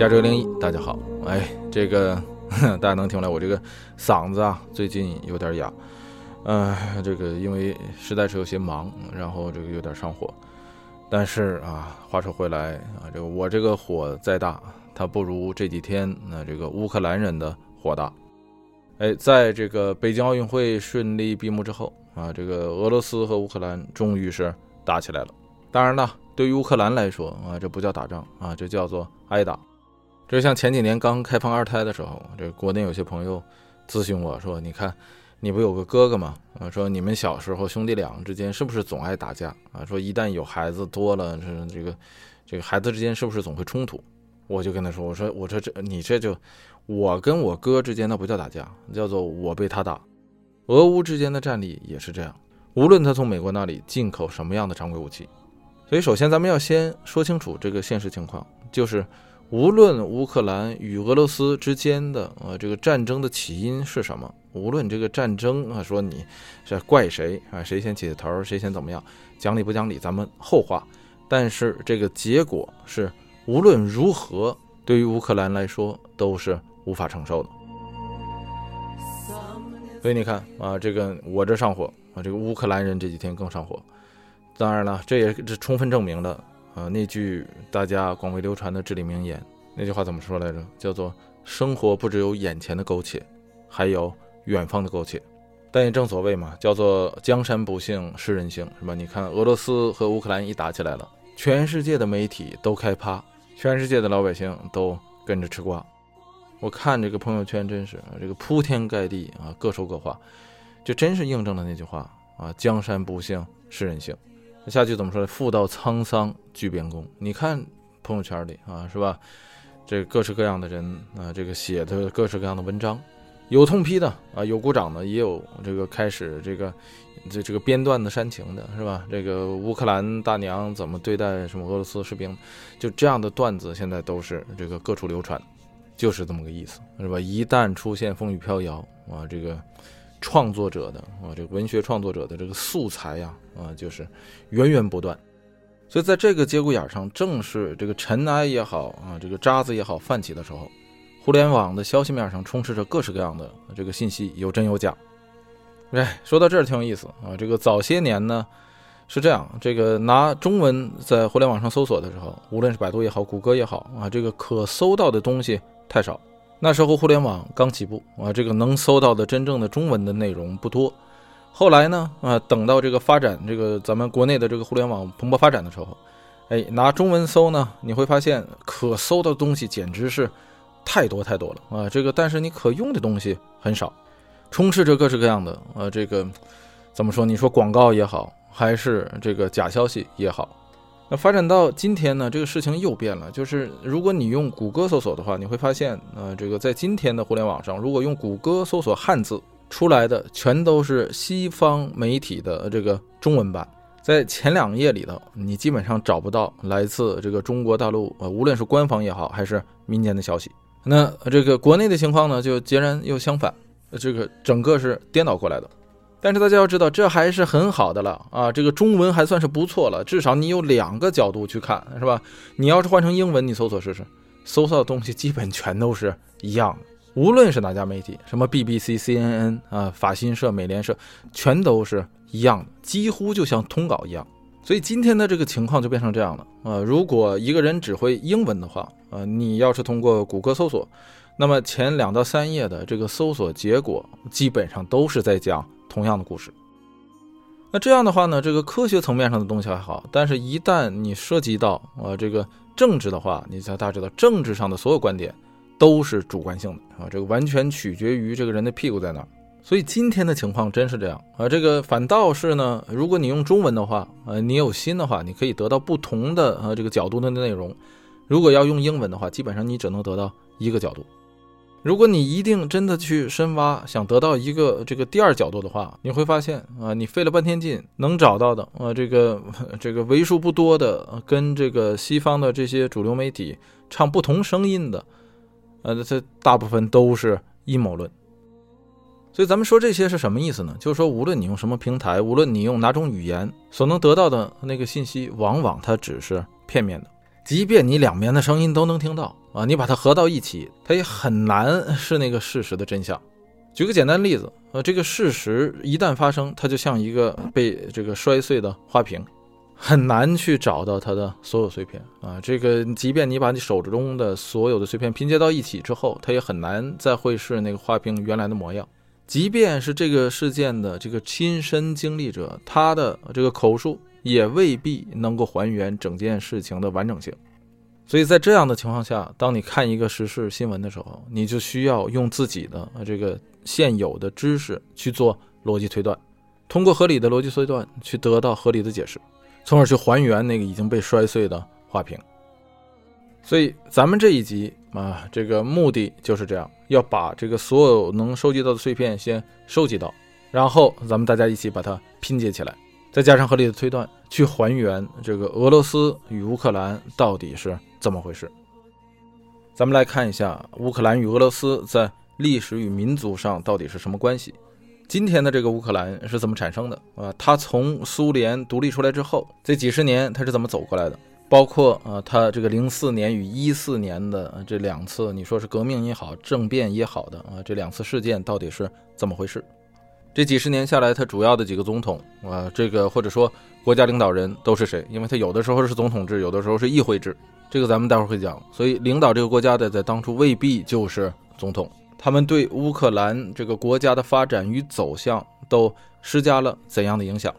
加州零一，大家好。哎，这个 大家能听出来，我这个嗓子啊，最近有点哑。呃，这个因为实在是有些忙，然后这个有点上火。但是啊，话说回来啊，这个我这个火再大，它不如这几天那这个乌克兰人的火大。哎，在这个北京奥运会顺利闭幕之后啊，这个俄罗斯和乌克兰终于是打起来了。当然了，对于乌克兰来说啊，这不叫打仗啊，这叫做挨打。就像前几年刚开放二胎的时候，这国内有些朋友咨询我说：“你看，你不有个哥哥吗？啊，说你们小时候兄弟俩之间是不是总爱打架啊？说一旦有孩子多了，这这个这个孩子之间是不是总会冲突？”我就跟他说：“我说我说这你这就我跟我哥之间那不叫打架，叫做我被他打。俄乌之间的战力也是这样，无论他从美国那里进口什么样的常规武器，所以首先咱们要先说清楚这个现实情况，就是。”无论乌克兰与俄罗斯之间的呃这个战争的起因是什么，无论这个战争啊说你是怪谁啊，谁先起的头，谁先怎么样，讲理不讲理，咱们后话。但是这个结果是无论如何，对于乌克兰来说都是无法承受的。所以你看啊，这个我这上火啊，这个乌克兰人这几天更上火。当然了，这也是充分证明了。啊，那句大家广为流传的至理名言，那句话怎么说来着？叫做“生活不只有眼前的苟且，还有远方的苟且”。但也正所谓嘛，叫做“江山不幸是人性”，是吧？你看俄罗斯和乌克兰一打起来了，全世界的媒体都开趴，全世界的老百姓都跟着吃瓜。我看这个朋友圈，真是这个铺天盖地啊，各说各话，就真是印证了那句话啊：“江山不幸是人”下句怎么说呢？妇道沧桑巨变工。你看朋友圈里啊，是吧？这各式各样的人啊，这个写的各式各样的文章，有痛批的啊，有鼓掌的，也有这个开始这个这这个编段子煽情的，是吧？这个乌克兰大娘怎么对待什么俄罗斯士兵？就这样的段子现在都是这个各处流传，就是这么个意思，是吧？一旦出现风雨飘摇啊，这个。创作者的啊，这个文学创作者的这个素材呀，啊，就是源源不断。所以在这个节骨眼上，正是这个尘埃也好啊，这个渣子也好泛起的时候，互联网的消息面上充斥着各式各样的这个信息，有真有假。哎，说到这儿挺有意思啊。这个早些年呢是这样，这个拿中文在互联网上搜索的时候，无论是百度也好，谷歌也好啊，这个可搜到的东西太少。那时候互联网刚起步啊，这个能搜到的真正的中文的内容不多。后来呢啊，等到这个发展，这个咱们国内的这个互联网蓬勃发展的时候，哎，拿中文搜呢，你会发现可搜的东西简直是太多太多了啊。这个但是你可用的东西很少，充斥着各式各样的啊，这个怎么说？你说广告也好，还是这个假消息也好。那发展到今天呢，这个事情又变了。就是如果你用谷歌搜索的话，你会发现，呃，这个在今天的互联网上，如果用谷歌搜索汉字出来的，全都是西方媒体的这个中文版。在前两页里头，你基本上找不到来自这个中国大陆，呃，无论是官方也好，还是民间的消息。那这个国内的情况呢，就截然又相反，这个整个是颠倒过来的。但是大家要知道，这还是很好的了啊！这个中文还算是不错了，至少你有两个角度去看，是吧？你要是换成英文，你搜索试试，搜索的东西基本全都是一样的。无论是哪家媒体，什么 BBC、CNN 啊、法新社、美联社，全都是一样的，几乎就像通稿一样。所以今天的这个情况就变成这样了啊！如果一个人只会英文的话，呃，你要是通过谷歌搜索，那么前两到三页的这个搜索结果基本上都是在讲。同样的故事，那这样的话呢，这个科学层面上的东西还好，但是一旦你涉及到呃这个政治的话，你才大家知道，政治上的所有观点都是主观性的啊，这个完全取决于这个人的屁股在哪儿。所以今天的情况真是这样啊，这个反倒是呢，如果你用中文的话，呃，你有心的话，你可以得到不同的呃这个角度的内容；如果要用英文的话，基本上你只能得到一个角度。如果你一定真的去深挖，想得到一个这个第二角度的话，你会发现啊，你费了半天劲能找到的啊，这个 这个为数不多的跟这个西方的这些主流媒体唱不同声音的，呃，这大部分都是阴谋论。所以咱们说这些是什么意思呢？就是说，无论你用什么平台，无论你用哪种语言，所能得到的那个信息，往往它只是片面的。即便你两边的声音都能听到，啊，你把它合到一起，它也很难是那个事实的真相。举个简单例子，呃，这个事实一旦发生，它就像一个被这个摔碎的花瓶，很难去找到它的所有碎片啊。这个即便你把你手中的所有的碎片拼接到一起之后，它也很难再会是那个花瓶原来的模样。即便是这个事件的这个亲身经历者，他的这个口述也未必能够还原整件事情的完整性。所以在这样的情况下，当你看一个时事新闻的时候，你就需要用自己的这个现有的知识去做逻辑推断，通过合理的逻辑推断去得到合理的解释，从而去还原那个已经被摔碎的花瓶。所以咱们这一集啊，这个目的就是这样，要把这个所有能收集到的碎片先收集到，然后咱们大家一起把它拼接起来，再加上合理的推断，去还原这个俄罗斯与乌克兰到底是怎么回事。咱们来看一下乌克兰与俄罗斯在历史与民族上到底是什么关系。今天的这个乌克兰是怎么产生的啊？它从苏联独立出来之后，这几十年它是怎么走过来的？包括啊，他这个零四年与一四年的这两次，你说是革命也好，政变也好的啊，这两次事件到底是怎么回事？这几十年下来，他主要的几个总统啊，这个或者说国家领导人都是谁？因为他有的时候是总统制，有的时候是议会制，这个咱们待会儿会讲。所以领导这个国家的，在当初未必就是总统。他们对乌克兰这个国家的发展与走向都施加了怎样的影响？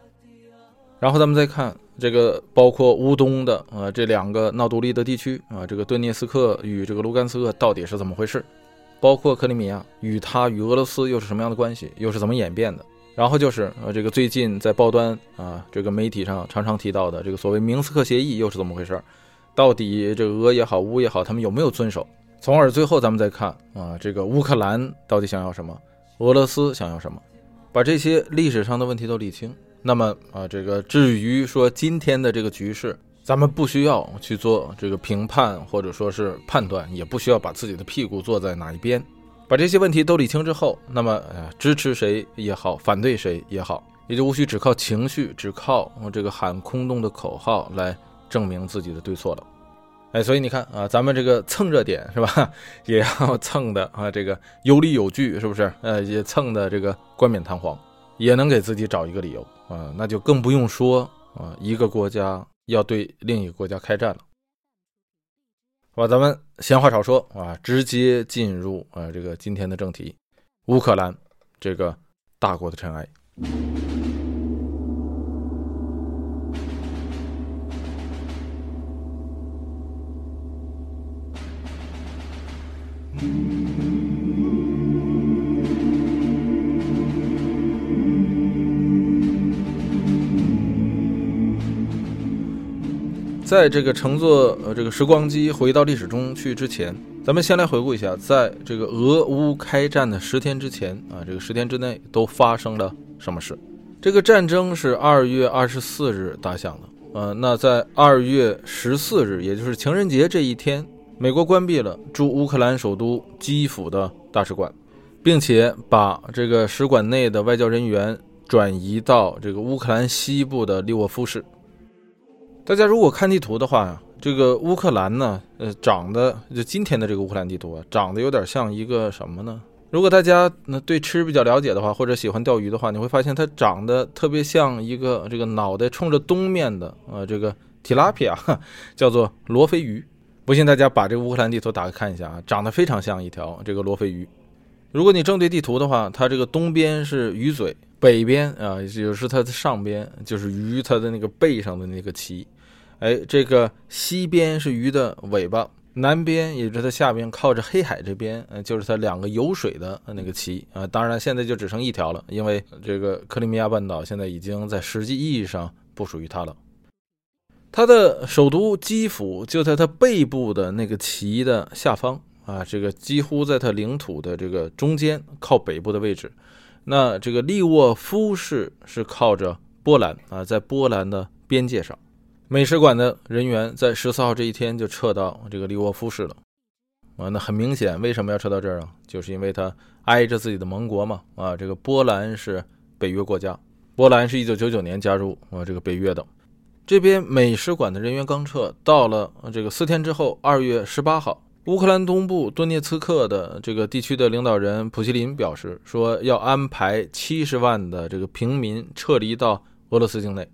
然后咱们再看。这个包括乌东的啊这两个闹独立的地区啊，这个顿涅斯克与这个卢甘斯克到底是怎么回事？包括克里米亚与它与俄罗斯又是什么样的关系？又是怎么演变的？然后就是呃这个最近在报端啊这个媒体上常常提到的这个所谓明斯克协议又是怎么回事？到底这俄也好乌也好，他们有没有遵守？从而最后咱们再看啊这个乌克兰到底想要什么？俄罗斯想要什么？把这些历史上的问题都理清。那么啊，这个至于说今天的这个局势，咱们不需要去做这个评判或者说是判断，也不需要把自己的屁股坐在哪一边。把这些问题都理清之后，那么呃，支持谁也好，反对谁也好，也就无需只靠情绪，只靠这个喊空洞的口号来证明自己的对错了。哎，所以你看啊，咱们这个蹭热点是吧，也要蹭的啊，这个有理有据，是不是？呃，也蹭的这个冠冕堂皇。也能给自己找一个理由啊，那就更不用说啊，一个国家要对另一个国家开战了。好吧，咱们闲话少说啊，直接进入啊这个今天的正题，乌克兰这个大国的尘埃。在这个乘坐呃这个时光机回到历史中去之前，咱们先来回顾一下，在这个俄乌开战的十天之前啊，这个十天之内都发生了什么事？这个战争是二月二十四日打响的，呃，那在二月十四日，也就是情人节这一天，美国关闭了驻乌克兰首都基辅的大使馆，并且把这个使馆内的外交人员转移到这个乌克兰西部的利沃夫市。大家如果看地图的话，这个乌克兰呢，呃，长得就今天的这个乌克兰地图啊，长得有点像一个什么呢？如果大家那对吃比较了解的话，或者喜欢钓鱼的话，你会发现它长得特别像一个这个脑袋冲着东面的呃这个提拉皮啊，叫做罗非鱼。不信大家把这个乌克兰地图打开看一下啊，长得非常像一条这个罗非鱼。如果你正对地图的话，它这个东边是鱼嘴。北边啊，也就是它的上边，就是鱼它的那个背上的那个鳍，哎，这个西边是鱼的尾巴，南边也就是它下边靠着黑海这边，呃，就是它两个有水的那个鳍啊。当然现在就只剩一条了，因为这个克里米亚半岛现在已经在实际意义上不属于它了。它的首都基辅就在它背部的那个旗的下方啊，这个几乎在它领土的这个中间靠北部的位置。那这个利沃夫市是靠着波兰啊，在波兰的边界上，美使馆的人员在十四号这一天就撤到这个利沃夫市了。啊，那很明显，为什么要撤到这儿啊？就是因为它挨着自己的盟国嘛。啊，这个波兰是北约国家，波兰是一九九九年加入啊这个北约的。这边美使馆的人员刚撤，到了这个四天之后，二月十八号，乌克兰东部顿涅茨克的这个地区的领导人普希林表示说，要安排七十万的这个平民撤离到俄罗斯境内。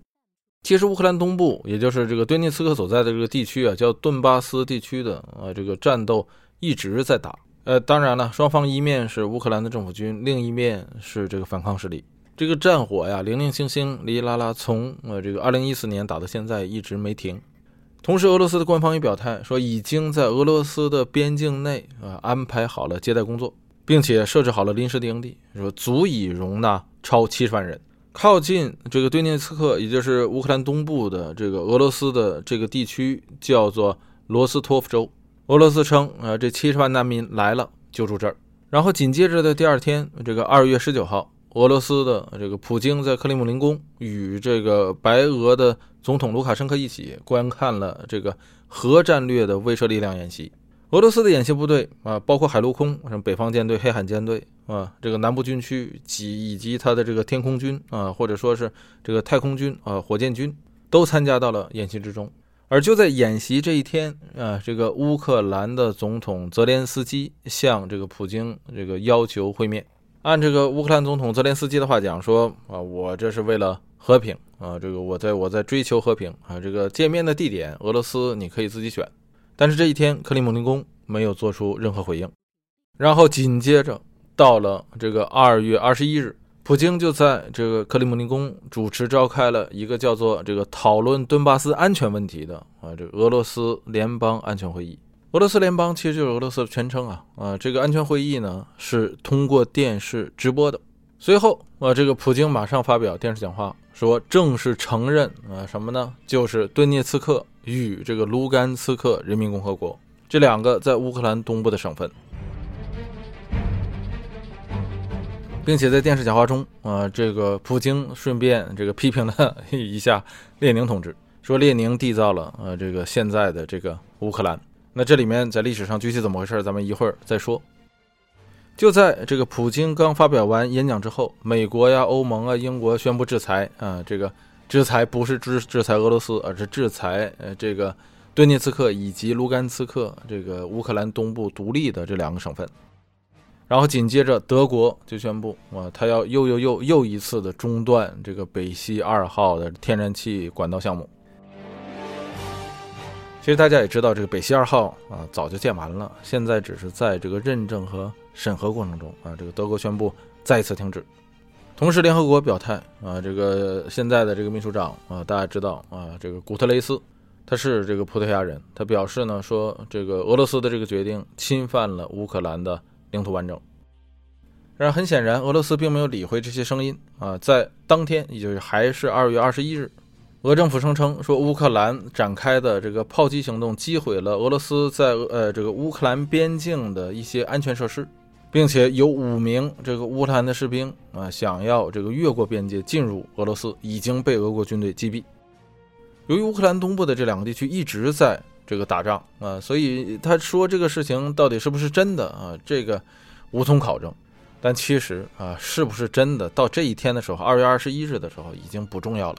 其实，乌克兰东部，也就是这个顿涅茨克所在的这个地区啊，叫顿巴斯地区的啊，这个战斗一直在打。呃，当然了，双方一面是乌克兰的政府军，另一面是这个反抗势力。这个战火呀，零零星星，哩哩啦啦，从呃这个二零一四年打到现在，一直没停。同时，俄罗斯的官方也表态说，已经在俄罗斯的边境内啊安排好了接待工作，并且设置好了临时的营地，说足以容纳超七十万人。靠近这个顿涅茨克，也就是乌克兰东部的这个俄罗斯的这个地区，叫做罗斯托夫州。俄罗斯称呃，这七十万难民来了就住这儿。然后紧接着的第二天，这个二月十九号。俄罗斯的这个普京在克里姆林宫与这个白俄的总统卢卡申科一起观看了这个核战略的威慑力量演习。俄罗斯的演习部队啊，包括海陆空，什么北方舰队、黑海舰队啊，这个南部军区及以及它的这个天空军啊，或者说是这个太空军啊、火箭军，都参加到了演习之中。而就在演习这一天啊，这个乌克兰的总统泽连斯基向这个普京这个要求会面。按这个乌克兰总统泽连斯基的话讲说啊，我这是为了和平啊，这个我在我在追求和平啊，这个见面的地点俄罗斯你可以自己选。但是这一天克里姆林宫没有做出任何回应。然后紧接着到了这个二月二十一日，普京就在这个克里姆林宫主持召开了一个叫做这个讨论顿巴斯安全问题的啊这个俄罗斯联邦安全会议。俄罗斯联邦其实就是俄罗斯的全称啊啊！这个安全会议呢是通过电视直播的。随后啊，这个普京马上发表电视讲话，说正式承认啊什么呢？就是顿涅茨克与这个卢甘斯克人民共和国这两个在乌克兰东部的省份，并且在电视讲话中啊，这个普京顺便这个批评了一下列宁同志，说列宁缔造了呃这个现在的这个乌克兰。那这里面在历史上具体怎么回事，咱们一会儿再说。就在这个普京刚发表完演讲之后，美国呀、欧盟啊、英国宣布制裁啊，这个制裁不是制制裁俄罗斯，而是制裁呃这个顿涅茨克以及卢甘斯克这个乌克兰东部独立的这两个省份。然后紧接着德国就宣布啊，他要又又又又一次的中断这个北溪二号的天然气管道项目。其实大家也知道，这个北溪二号啊早就建完了，现在只是在这个认证和审核过程中啊。这个德国宣布再次停止。同时，联合国表态啊，这个现在的这个秘书长啊，大家知道啊，这个古特雷斯他是这个葡萄牙人，他表示呢说，这个俄罗斯的这个决定侵犯了乌克兰的领土完整。然而，很显然，俄罗斯并没有理会这些声音啊，在当天，也就是还是二月二十一日。俄政府声称说，乌克兰展开的这个炮击行动击毁了俄罗斯在呃这个乌克兰边境的一些安全设施，并且有五名这个乌克兰的士兵啊想要这个越过边界进入俄罗斯，已经被俄国军队击毙。由于乌克兰东部的这两个地区一直在这个打仗啊，所以他说这个事情到底是不是真的啊？这个无从考证。但其实啊，是不是真的，到这一天的时候，二月二十一日的时候，已经不重要了。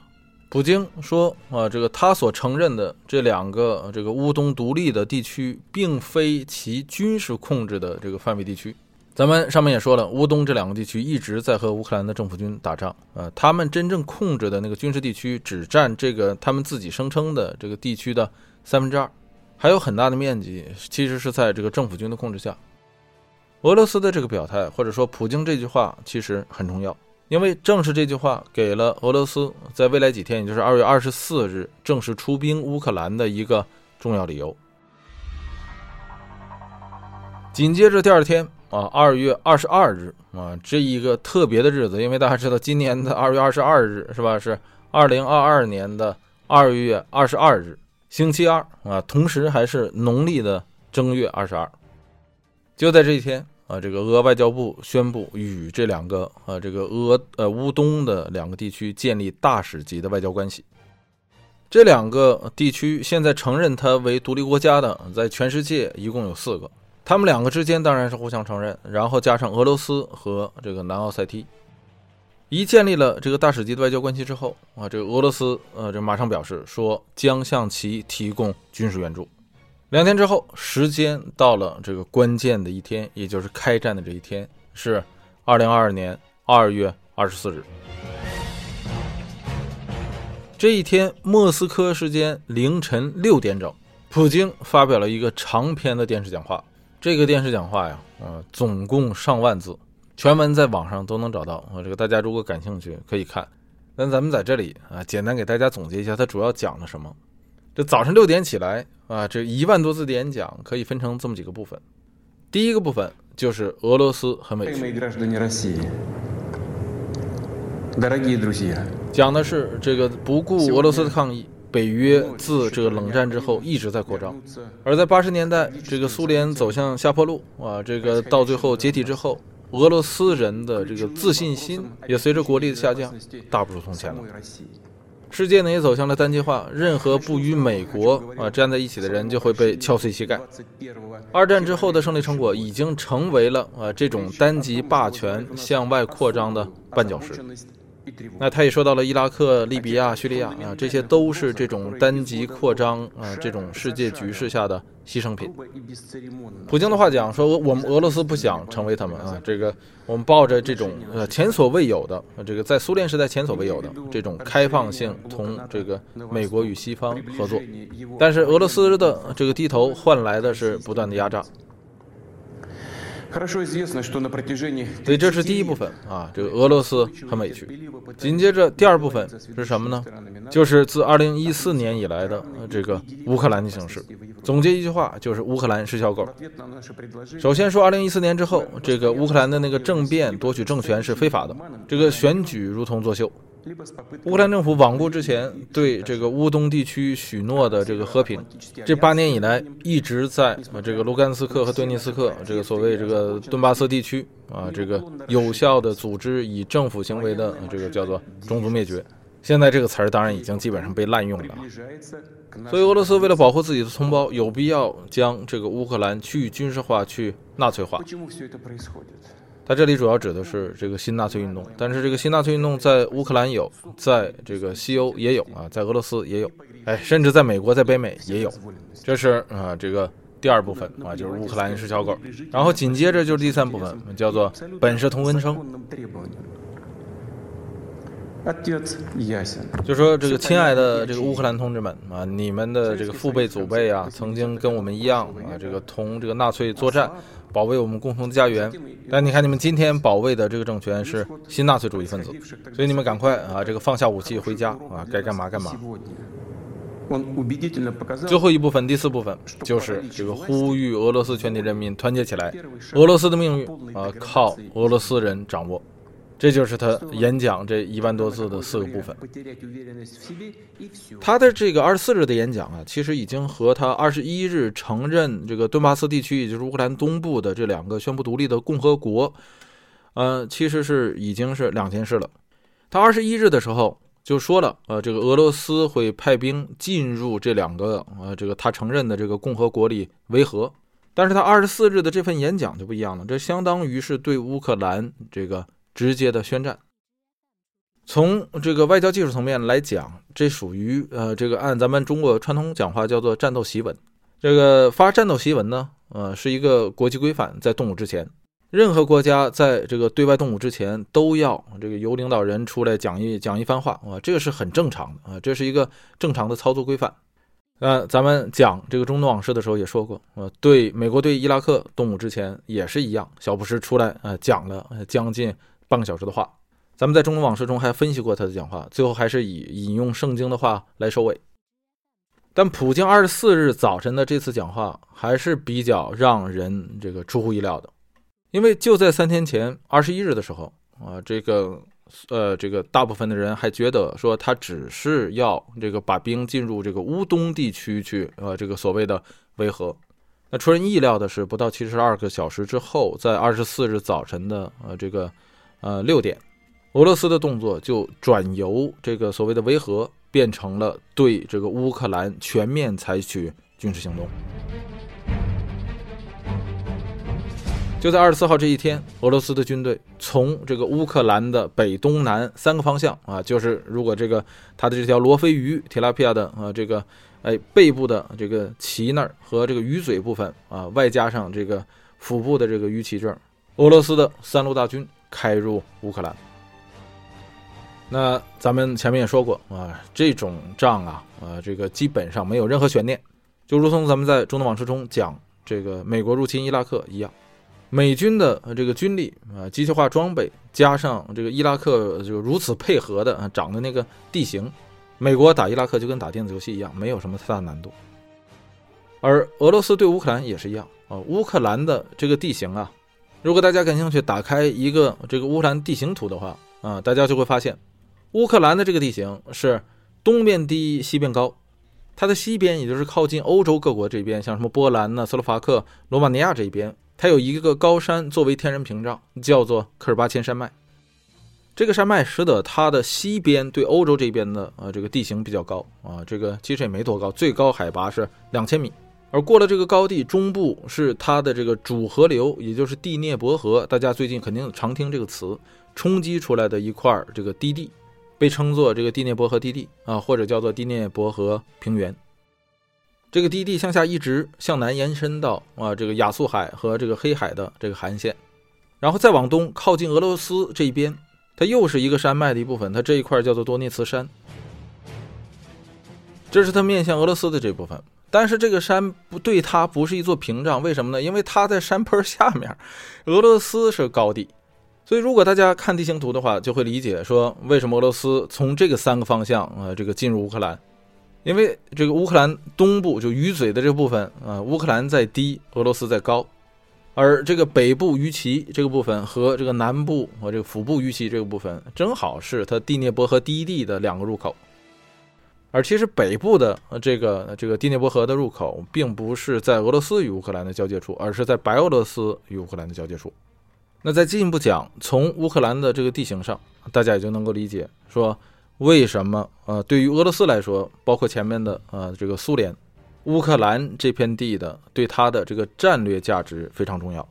普京说：“啊，这个他所承认的这两个这个乌东独立的地区，并非其军事控制的这个范围地区。咱们上面也说了，乌东这两个地区一直在和乌克兰的政府军打仗。啊，他们真正控制的那个军事地区，只占这个他们自己声称的这个地区的三分之二，还有很大的面积其实是在这个政府军的控制下。俄罗斯的这个表态，或者说普京这句话，其实很重要。”因为正是这句话，给了俄罗斯在未来几天，也就是二月二十四日正式出兵乌克兰的一个重要理由。紧接着第二天啊，二月二十二日啊，这一个特别的日子，因为大家知道，今年的 二月二十二日是吧？是二零二二年的二月二十二日，星期二啊，同时还是农历的正月二十二。就在这一天。啊，这个俄外交部宣布与这两个呃，这个俄呃乌东的两个地区建立大使级的外交关系。这两个地区现在承认它为独立国家的，在全世界一共有四个。他们两个之间当然是互相承认，然后加上俄罗斯和这个南奥塞梯，一建立了这个大使级的外交关系之后啊，这个俄罗斯呃，这马上表示说将向其提供军事援助。两天之后，时间到了这个关键的一天，也就是开战的这一天，是二零二二年二月二十四日。这一天，莫斯科时间凌晨六点整，普京发表了一个长篇的电视讲话。这个电视讲话呀，呃，总共上万字，全文在网上都能找到啊。这个大家如果感兴趣可以看。那咱们在这里啊，简单给大家总结一下，它主要讲了什么。这早上六点起来啊，这一万多字的演讲可以分成这么几个部分。第一个部分就是俄罗斯很委屈，讲的是这个不顾俄罗斯的抗议，北约自这个冷战之后一直在扩张，而在八十年代这个苏联走向下坡路啊，这个到最后解体之后，俄罗斯人的这个自信心也随着国力的下降大不如从前了。世界呢也走向了单极化，任何不与美国啊站在一起的人就会被敲碎膝盖。二战之后的胜利成果已经成为了啊这种单极霸权向外扩张的绊脚石。那他也说到了伊拉克、利比亚、叙利亚啊，这些都是这种单极扩张啊，这种世界局势下的牺牲品。普京的话讲说，我们俄罗斯不想成为他们啊，这个我们抱着这种呃前所未有的，这个在苏联时代前所未有的这种开放性，同这个美国与西方合作。但是俄罗斯的这个低头换来的是不断的压榨。所以这是第一部分啊，这个俄罗斯很委屈。紧接着第二部分是什么呢？就是自2014年以来的这个乌克兰的形势。总结一句话，就是乌克兰是小狗。首先说2014年之后，这个乌克兰的那个政变夺取政权是非法的，这个选举如同作秀。乌克兰政府罔顾之前对这个乌东地区许诺的这个和平，这八年以来一直在这个卢甘斯克和顿涅斯克这个所谓这个顿巴斯地区啊，这个有效的组织以政府行为的这个叫做种族灭绝。现在这个词儿当然已经基本上被滥用了，所以俄罗斯为了保护自己的同胞，有必要将这个乌克兰去军事化、去纳粹化。它这里主要指的是这个新纳粹运动，但是这个新纳粹运动在乌克兰有，在这个西欧也有啊，在俄罗斯也有，哎，甚至在美国、在北美也有。这是啊，这个第二部分啊，就是乌克兰是小狗。然后紧接着就是第三部分，叫做本是同根生。就说这个亲爱的这个乌克兰同志们啊，你们的这个父辈祖辈啊，曾经跟我们一样啊，这个同这个纳粹作战。保卫我们共同的家园，但你看，你们今天保卫的这个政权是新纳粹主义分子，所以你们赶快啊，这个放下武器回家啊，该干嘛干嘛。最后一部分，第四部分就是这个呼吁俄罗斯全体人民团结起来，俄罗斯的命运啊靠俄罗斯人掌握。这就是他演讲这一万多字的四个部分。他的这个二十四日的演讲啊，其实已经和他二十一日承认这个顿巴斯地区，也就是乌克兰东部的这两个宣布独立的共和国，呃，其实是已经是两件事了。他二十一日的时候就说了，呃，这个俄罗斯会派兵进入这两个呃这个他承认的这个共和国里维和。但是他二十四日的这份演讲就不一样了，这相当于是对乌克兰这个。直接的宣战，从这个外交技术层面来讲，这属于呃，这个按咱们中国传统讲话叫做战斗檄文。这个发战斗檄文呢，呃，是一个国际规范，在动武之前，任何国家在这个对外动武之前，都要这个由领导人出来讲一讲一番话啊，这个是很正常的啊，这是一个正常的操作规范。呃，咱们讲这个中东往事的时候也说过，呃，对美国对伊拉克动武之前也是一样，小布什出来呃讲了将近。半个小时的话，咱们在中东往事中还分析过他的讲话，最后还是以引用圣经的话来收尾。但普京二十四日早晨的这次讲话还是比较让人这个出乎意料的，因为就在三天前二十一日的时候啊，这个呃这个大部分的人还觉得说他只是要这个把兵进入这个乌东地区去，呃这个所谓的维和。那出人意料的是，不到七十二个小时之后，在二十四日早晨的呃这个。呃，六点，俄罗斯的动作就转由这个所谓的维和，变成了对这个乌克兰全面采取军事行动。就在二十四号这一天，俄罗斯的军队从这个乌克兰的北、东南三个方向啊，就是如果这个它的这条罗非鱼铁拉皮亚的呃这个哎，背部的这个鳍那儿和这个鱼嘴部分啊，外加上这个腹部的这个鱼鳍这儿，俄罗斯的三路大军开入乌克兰。那咱们前面也说过啊，这种仗啊，啊，这个基本上没有任何悬念，就如同咱们在中东往事中讲这个美国入侵伊拉克一样，美军的这个军力啊，机械化装备加上这个伊拉克就如此配合的啊，长的那个地形，美国打伊拉克就跟打电子游戏一样，没有什么太大难度。而俄罗斯对乌克兰也是一样啊，乌克兰的这个地形啊，如果大家感兴趣，打开一个这个乌克兰地形图的话啊，大家就会发现。乌克兰的这个地形是东边低，西边高。它的西边，也就是靠近欧洲各国这边，像什么波兰呢、斯洛伐克、罗马尼亚这一边，它有一个高山作为天然屏障，叫做科尔巴阡山脉。这个山脉使得它的西边对欧洲这边的呃这个地形比较高啊，这个其实也没多高，最高海拔是两千米。而过了这个高地，中部是它的这个主河流，也就是第聂伯河，大家最近肯定常听这个词，冲击出来的一块这个低地。被称作这个第聂伯河低地啊，或者叫做第聂伯河平原。这个低地向下一直向南延伸到啊这个亚速海和这个黑海的这个海岸线，然后再往东靠近俄罗斯这一边，它又是一个山脉的一部分。它这一块叫做多涅茨山，这是它面向俄罗斯的这部分。但是这个山不对它不是一座屏障，为什么呢？因为它在山坡下面，俄罗斯是高地。所以，如果大家看地形图的话，就会理解说为什么俄罗斯从这个三个方向啊，这个进入乌克兰，因为这个乌克兰东部就鱼嘴的这部分啊，乌克兰在低，俄罗斯在高，而这个北部鱼鳍这个部分和这个南部和这个腹部鱼鳍这个部分，正好是它第聂伯河低地的两个入口，而其实北部的这个这个第聂伯河的入口，并不是在俄罗斯与乌克兰的交界处，而是在白俄罗斯与乌克兰的交界处。那再进一步讲，从乌克兰的这个地形上，大家也就能够理解，说为什么呃，对于俄罗斯来说，包括前面的呃这个苏联，乌克兰这片地的对它的这个战略价值非常重要，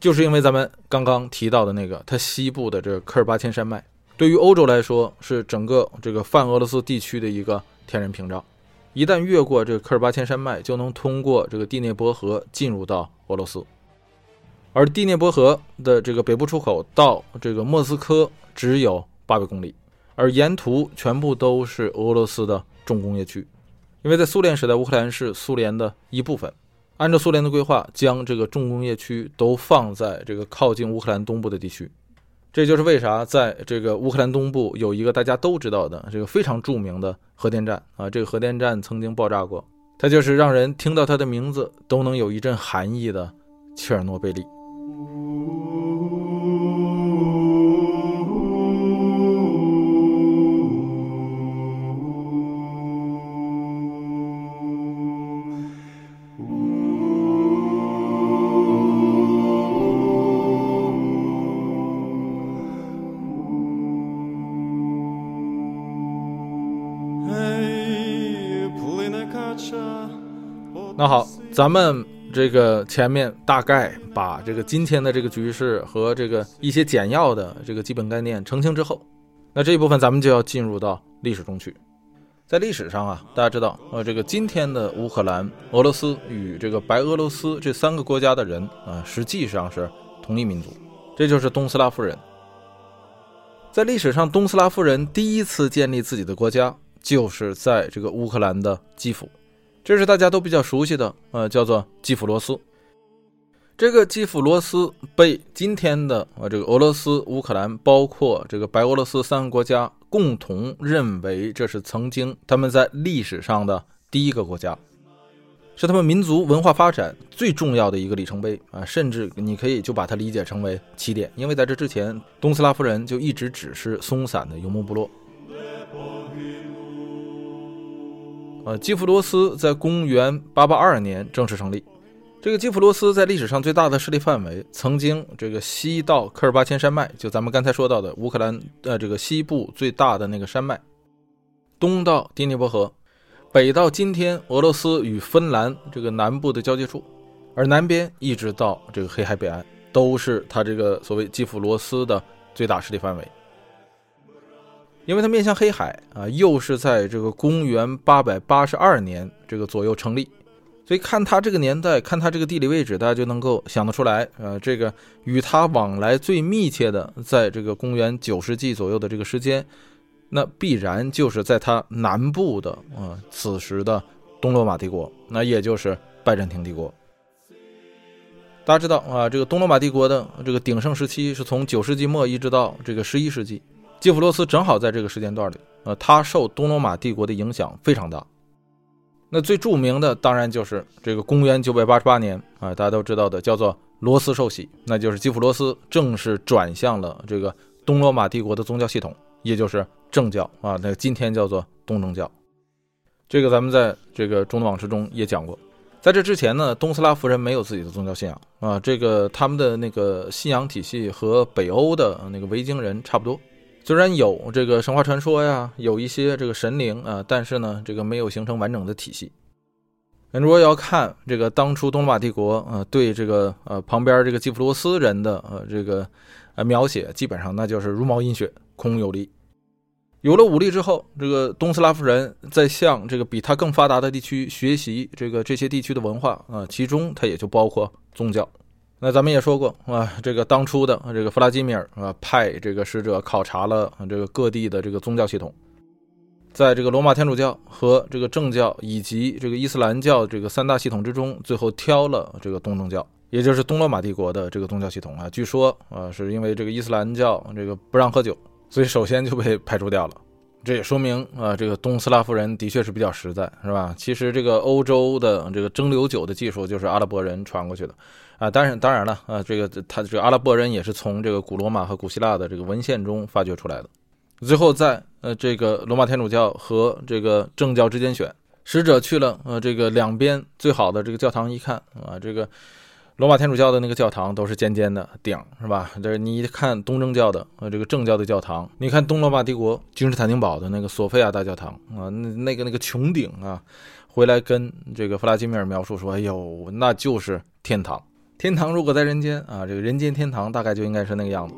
就是因为咱们刚刚提到的那个，它西部的这个科尔巴阡山脉，对于欧洲来说是整个这个泛俄罗斯地区的一个天然屏障，一旦越过这个科尔巴阡山脉，就能通过这个第聂伯河进入到俄罗斯。而第聂伯河的这个北部出口到这个莫斯科只有八百公里，而沿途全部都是俄罗斯的重工业区。因为在苏联时代，乌克兰是苏联的一部分，按照苏联的规划，将这个重工业区都放在这个靠近乌克兰东部的地区。这就是为啥在这个乌克兰东部有一个大家都知道的这个非常著名的核电站啊，这个核电站曾经爆炸过，它就是让人听到它的名字都能有一阵寒意的切尔诺贝利。咱们这个前面大概把这个今天的这个局势和这个一些简要的这个基本概念澄清之后，那这一部分咱们就要进入到历史中去。在历史上啊，大家知道，呃，这个今天的乌克兰、俄罗斯与这个白俄罗斯这三个国家的人啊，实际上是同一民族，这就是东斯拉夫人。在历史上，东斯拉夫人第一次建立自己的国家，就是在这个乌克兰的基辅。这是大家都比较熟悉的，呃，叫做基辅罗斯。这个基辅罗斯被今天的呃这个俄罗斯、乌克兰，包括这个白俄罗斯三个国家共同认为，这是曾经他们在历史上的第一个国家，是他们民族文化发展最重要的一个里程碑啊！甚至你可以就把它理解成为起点，因为在这之前，东斯拉夫人就一直只是松散的游牧部落。呃，基辅罗斯在公元882年正式成立。这个基辅罗斯在历史上最大的势力范围，曾经这个西到科尔巴阡山脉，就咱们刚才说到的乌克兰呃这个西部最大的那个山脉；东到第聂伯河，北到今天俄罗斯与芬兰这个南部的交界处，而南边一直到这个黑海北岸，都是它这个所谓基辅罗斯的最大势力范围。因为它面向黑海啊，又是在这个公元八百八十二年这个左右成立，所以看它这个年代，看它这个地理位置，大家就能够想得出来，呃，这个与它往来最密切的，在这个公元九世纪左右的这个时间，那必然就是在它南部的啊，此时的东罗马帝国，那也就是拜占庭帝国。大家知道啊，这个东罗马帝国的这个鼎盛时期是从九世纪末一直到这个十一世纪。基辅罗斯正好在这个时间段里，呃，他受东罗马帝国的影响非常大。那最著名的当然就是这个公元九百八十八年啊，大家都知道的叫做罗斯受洗，那就是基辅罗斯正式转向了这个东罗马帝国的宗教系统，也就是正教啊，那今天叫做东正教。这个咱们在这个中东往事中也讲过。在这之前呢，东斯拉夫人没有自己的宗教信仰啊，这个他们的那个信仰体系和北欧的那个维京人差不多。虽然有这个神话传说呀，有一些这个神灵啊，但是呢，这个没有形成完整的体系。如果要看这个当初东罗马帝国呃对这个呃旁边这个基普罗斯人的呃这个呃描写，基本上那就是茹毛饮血，空有力。有了武力之后，这个东斯拉夫人在向这个比他更发达的地区学习这个这些地区的文化啊，其中它也就包括宗教。那咱们也说过啊，这个当初的这个弗拉基米尔啊，派这个使者考察了这个各地的这个宗教系统，在这个罗马天主教和这个正教以及这个伊斯兰教这个三大系统之中，最后挑了这个东正教，也就是东罗马帝国的这个宗教系统啊。据说啊，是因为这个伊斯兰教这个不让喝酒，所以首先就被排除掉了。这也说明啊，这个东斯拉夫人的确是比较实在，是吧？其实这个欧洲的这个蒸馏酒的技术就是阿拉伯人传过去的，啊，当然当然了，啊，这个他这个阿拉伯人也是从这个古罗马和古希腊的这个文献中发掘出来的。最后在呃这个罗马天主教和这个正教之间选，使者去了呃这个两边最好的这个教堂一看啊，这个。罗马天主教的那个教堂都是尖尖的顶，是吧？这你一看东正教的呃这个正教的教堂，你看东罗马帝国君士坦丁堡的那个索菲亚大教堂啊，那那个那个穹顶啊，回来跟这个弗拉基米尔描述说：“哎呦，那就是天堂！天堂如果在人间啊，这个人间天堂大概就应该是那个样子。”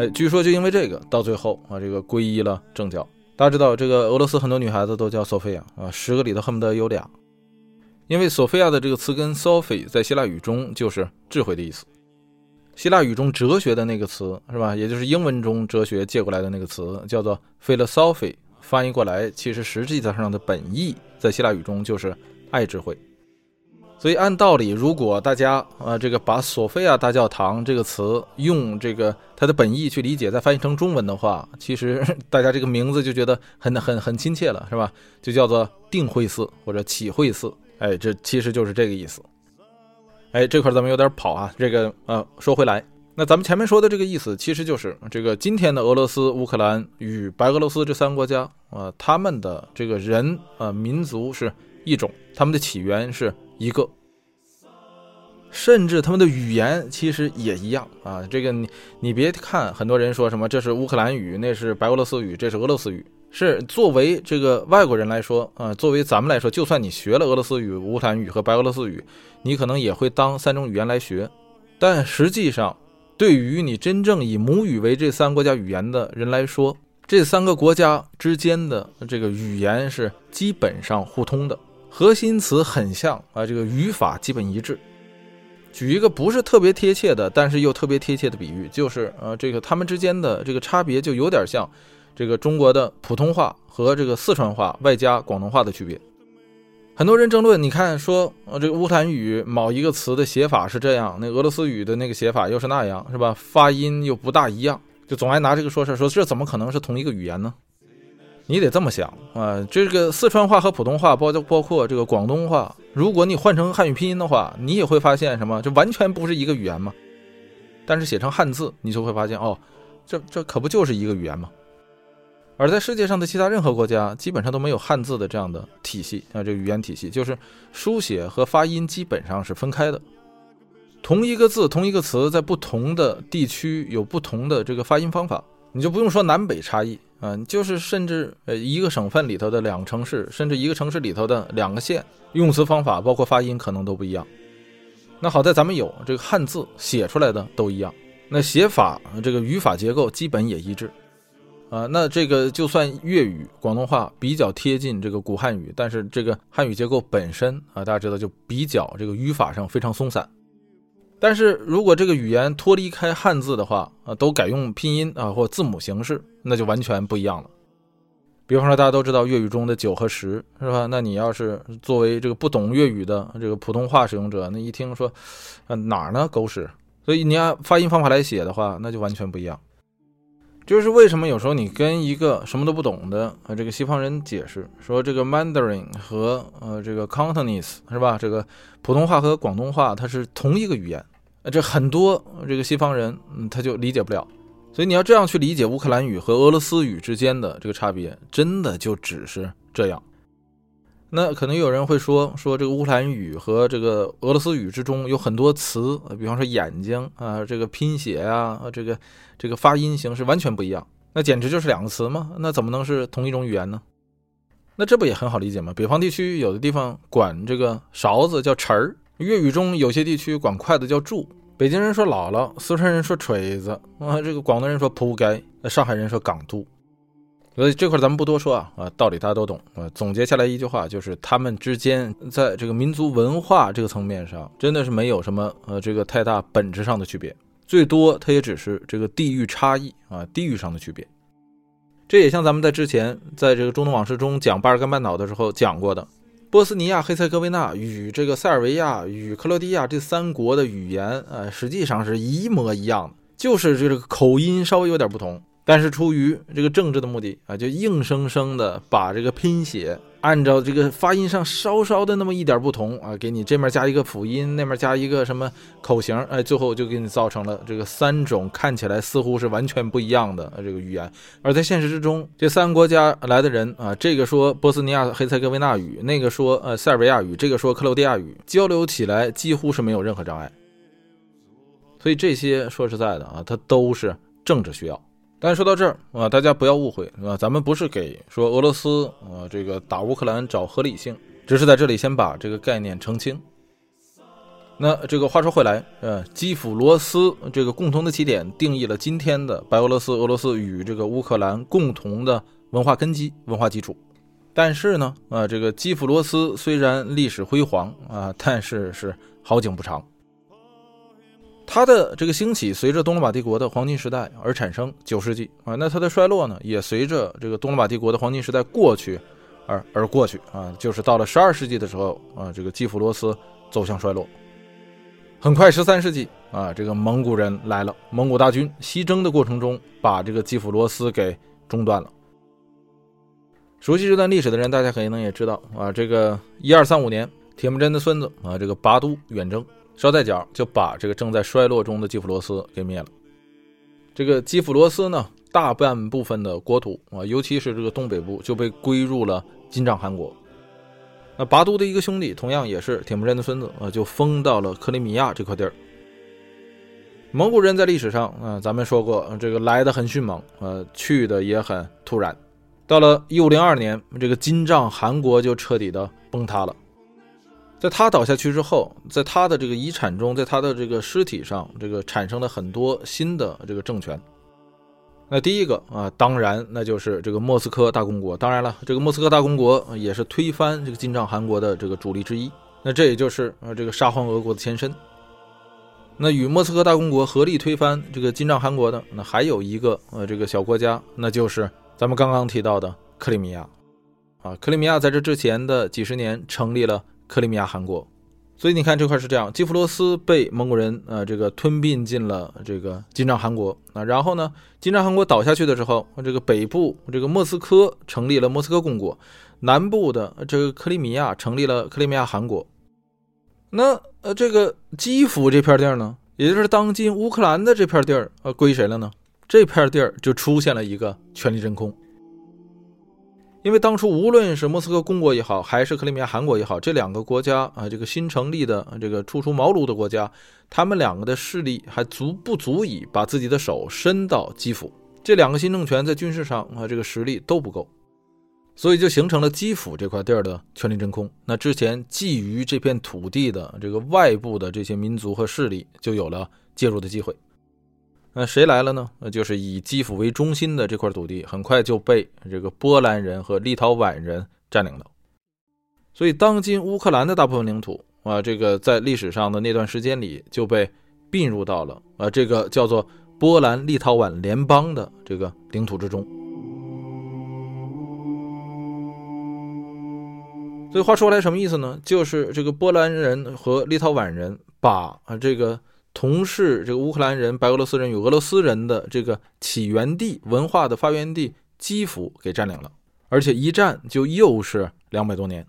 哎，据说就因为这个，到最后啊，这个皈依了正教。大家知道，这个俄罗斯很多女孩子都叫索菲亚啊，十个里头恨不得有俩，因为索菲亚的这个词根 “Sophie” 在希腊语中就是智慧的意思。希腊语中哲学的那个词是吧，也就是英文中哲学借过来的那个词，叫做 “philosophy”，翻译过来其实实际上的本意在希腊语中就是爱智慧。所以按道理，如果大家啊，这个把索菲亚大教堂这个词用这个它的本意去理解，再翻译成中文的话，其实大家这个名字就觉得很很很亲切了，是吧？就叫做定慧寺或者启慧寺，哎，这其实就是这个意思。哎，这块咱们有点跑啊，这个呃，说回来，那咱们前面说的这个意思，其实就是这个今天的俄罗斯、乌克兰与白俄罗斯这三个国家啊，他们的这个人啊民族是一种，他们的起源是。一个，甚至他们的语言其实也一样啊。这个你你别看很多人说什么这是乌克兰语，那是白俄罗斯语，这是俄罗斯语。是作为这个外国人来说啊，作为咱们来说，就算你学了俄罗斯语、乌克兰语和白俄罗斯语，你可能也会当三种语言来学。但实际上，对于你真正以母语为这三个国家语言的人来说，这三个国家之间的这个语言是基本上互通的。核心词很像啊，这个语法基本一致。举一个不是特别贴切的，但是又特别贴切的比喻，就是呃，这个他们之间的这个差别就有点像这个中国的普通话和这个四川话外加广东话的区别。很多人争论，你看说呃，这个乌克兰语某一个词的写法是这样，那俄罗斯语的那个写法又是那样，是吧？发音又不大一样，就总爱拿这个说事儿，说这怎么可能是同一个语言呢？你得这么想啊，这个四川话和普通话，包包括这个广东话，如果你换成汉语拼音的话，你也会发现什么？这完全不是一个语言吗？但是写成汉字，你就会发现哦，这这可不就是一个语言吗？而在世界上的其他任何国家，基本上都没有汉字的这样的体系啊，这语言体系就是书写和发音基本上是分开的。同一个字、同一个词，在不同的地区有不同的这个发音方法，你就不用说南北差异。嗯，就是甚至呃一个省份里头的两个城市，甚至一个城市里头的两个县，用词方法包括发音可能都不一样。那好在咱们有这个汉字写出来的都一样，那写法这个语法结构基本也一致。啊，那这个就算粤语、广东话比较贴近这个古汉语，但是这个汉语结构本身啊，大家知道就比较这个语法上非常松散。但是如果这个语言脱离开汉字的话，啊，都改用拼音啊或字母形式，那就完全不一样了。比方说，大家都知道粤语中的九和十，是吧？那你要是作为这个不懂粤语的这个普通话使用者，那一听说，啊哪儿呢？狗屎！所以你按发音方法来写的话，那就完全不一样。就是为什么有时候你跟一个什么都不懂的呃这个西方人解释说这个 Mandarin 和呃这个 Cantonese 是吧？这个普通话和广东话它是同一个语言，这很多这个西方人嗯他就理解不了。所以你要这样去理解乌克兰语和俄罗斯语之间的这个差别，真的就只是这样。那可能有人会说说这个乌兰语和这个俄罗斯语之中有很多词，比方说眼睛啊，这个拼写啊，这个这个发音形式完全不一样，那简直就是两个词嘛？那怎么能是同一种语言呢？那这不也很好理解吗？北方地区有的地方管这个勺子叫匙儿，粤语中有些地区管筷子叫箸，北京人说姥姥，四川人说锤子，啊，这个广东人说铺盖，上海人说港督。所以这块咱们不多说啊，啊，道理大家都懂啊。总结下来一句话，就是他们之间在这个民族文化这个层面上，真的是没有什么呃这个太大本质上的区别，最多它也只是这个地域差异啊，地域上的区别。这也像咱们在之前在这个中东往事中讲巴尔干半岛的时候讲过的，波斯尼亚、黑塞哥维那与这个塞尔维亚与克罗地亚这三国的语言啊，实际上是一模一样的，就是这个口音稍微有点不同。但是出于这个政治的目的啊，就硬生生的把这个拼写按照这个发音上稍稍的那么一点不同啊，给你这面加一个辅音，那面加一个什么口型，哎，最后就给你造成了这个三种看起来似乎是完全不一样的这个语言。而在现实之中，这三个国家来的人啊，这个说波斯尼亚黑塞哥维那语，那个说呃塞尔维亚语，这个说克罗地亚语，交流起来几乎是没有任何障碍。所以这些说实在的啊，它都是政治需要。但说到这儿啊，大家不要误会啊，咱们不是给说俄罗斯啊这个打乌克兰找合理性，只是在这里先把这个概念澄清。那这个话说回来，呃，基辅罗斯这个共同的起点定义了今天的白俄罗斯、俄罗斯与这个乌克兰共同的文化根基、文化基础。但是呢，啊，这个基辅罗斯虽然历史辉煌啊，但是是好景不长。它的这个兴起随着东罗马帝国的黄金时代而产生，九世纪啊，那它的衰落呢，也随着这个东罗马帝国的黄金时代过去而而过去啊，就是到了十二世纪的时候啊，这个基辅罗斯走向衰落。很快十三世纪啊，这个蒙古人来了，蒙古大军西征的过程中，把这个基辅罗斯给中断了。熟悉这段历史的人，大家可能也知道啊，这个一二三五年，铁木真的孙子啊，这个拔都远征。捎带脚就把这个正在衰落中的基辅罗斯给灭了。这个基辅罗斯呢，大半部分的国土啊，尤其是这个东北部，就被归入了金帐汗国。那拔都的一个兄弟，同样也是铁木真的孙子啊，就封到了克里米亚这块地儿。蒙古人在历史上啊，咱们说过，这个来的很迅猛，呃，去的也很突然。到了一五零二年，这个金帐汗国就彻底的崩塌了。在他倒下去之后，在他的这个遗产中，在他的这个尸体上，这个产生了很多新的这个政权。那第一个啊，当然那就是这个莫斯科大公国。当然了，这个莫斯科大公国也是推翻这个金帐汗国的这个主力之一。那这也就是呃这个沙皇俄国的前身。那与莫斯科大公国合力推翻这个金帐汗国的，那还有一个呃这个小国家，那就是咱们刚刚提到的克里米亚。啊，克里米亚在这之前的几十年成立了。克里米亚汗国，所以你看这块是这样，基辅罗斯被蒙古人呃这个吞并进了这个金帐汗国啊，然后呢，金帐汗国倒下去的时候，这个北部这个莫斯科成立了莫斯科公国，南部的这个克里米亚成立了克里米亚汗国。那呃这个基辅这片地儿呢，也就是当今乌克兰的这片地儿，呃归谁了呢？这片地儿就出现了一个权力真空。因为当初无论是莫斯科公国也好，还是克里米亚汗国也好，这两个国家啊，这个新成立的这个初出茅庐的国家，他们两个的势力还足不足以把自己的手伸到基辅？这两个新政权在军事上啊，这个实力都不够，所以就形成了基辅这块地儿的权力真空。那之前觊觎这片土地的这个外部的这些民族和势力，就有了介入的机会。那谁来了呢？那就是以基辅为中心的这块土地，很快就被这个波兰人和立陶宛人占领了。所以，当今乌克兰的大部分领土啊，这个在历史上的那段时间里就被并入到了啊这个叫做波兰立陶宛联邦的这个领土之中。所以话说来，什么意思呢？就是这个波兰人和立陶宛人把啊这个。同是这个乌克兰人、白俄罗斯人与俄罗斯人的这个起源地、文化的发源地基辅给占领了，而且一战就又是两百多年。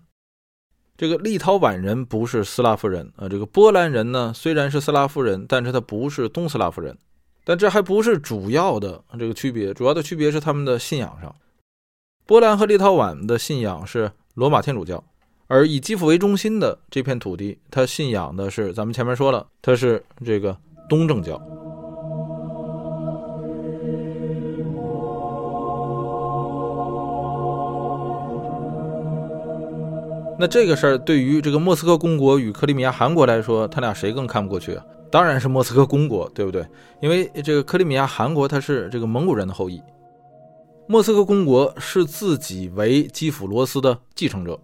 这个立陶宛人不是斯拉夫人啊，这个波兰人呢虽然是斯拉夫人，但是他不是东斯拉夫人。但这还不是主要的这个区别，主要的区别是他们的信仰上。波兰和立陶宛的信仰是罗马天主教。而以基辅为中心的这片土地，他信仰的是咱们前面说了，他是这个东正教。那这个事儿对于这个莫斯科公国与克里米亚汗国来说，他俩谁更看不过去啊？当然是莫斯科公国，对不对？因为这个克里米亚汗国他是这个蒙古人的后裔，莫斯科公国视自己为基辅罗斯的继承者。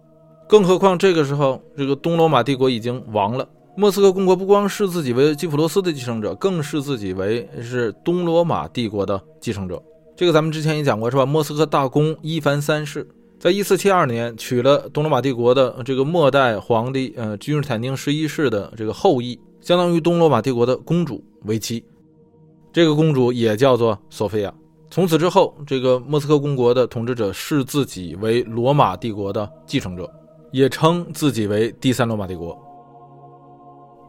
更何况这个时候，这个东罗马帝国已经亡了。莫斯科公国不光视自己为基辅罗斯的继承者，更视自己为是东罗马帝国的继承者。这个咱们之前也讲过，是吧？莫斯科大公伊凡三世在一四七二年娶了东罗马帝国的这个末代皇帝呃君士坦丁十一世的这个后裔，相当于东罗马帝国的公主为妻。这个公主也叫做索菲亚。从此之后，这个莫斯科公国的统治者视自己为罗马帝国的继承者。也称自己为第三罗马帝国。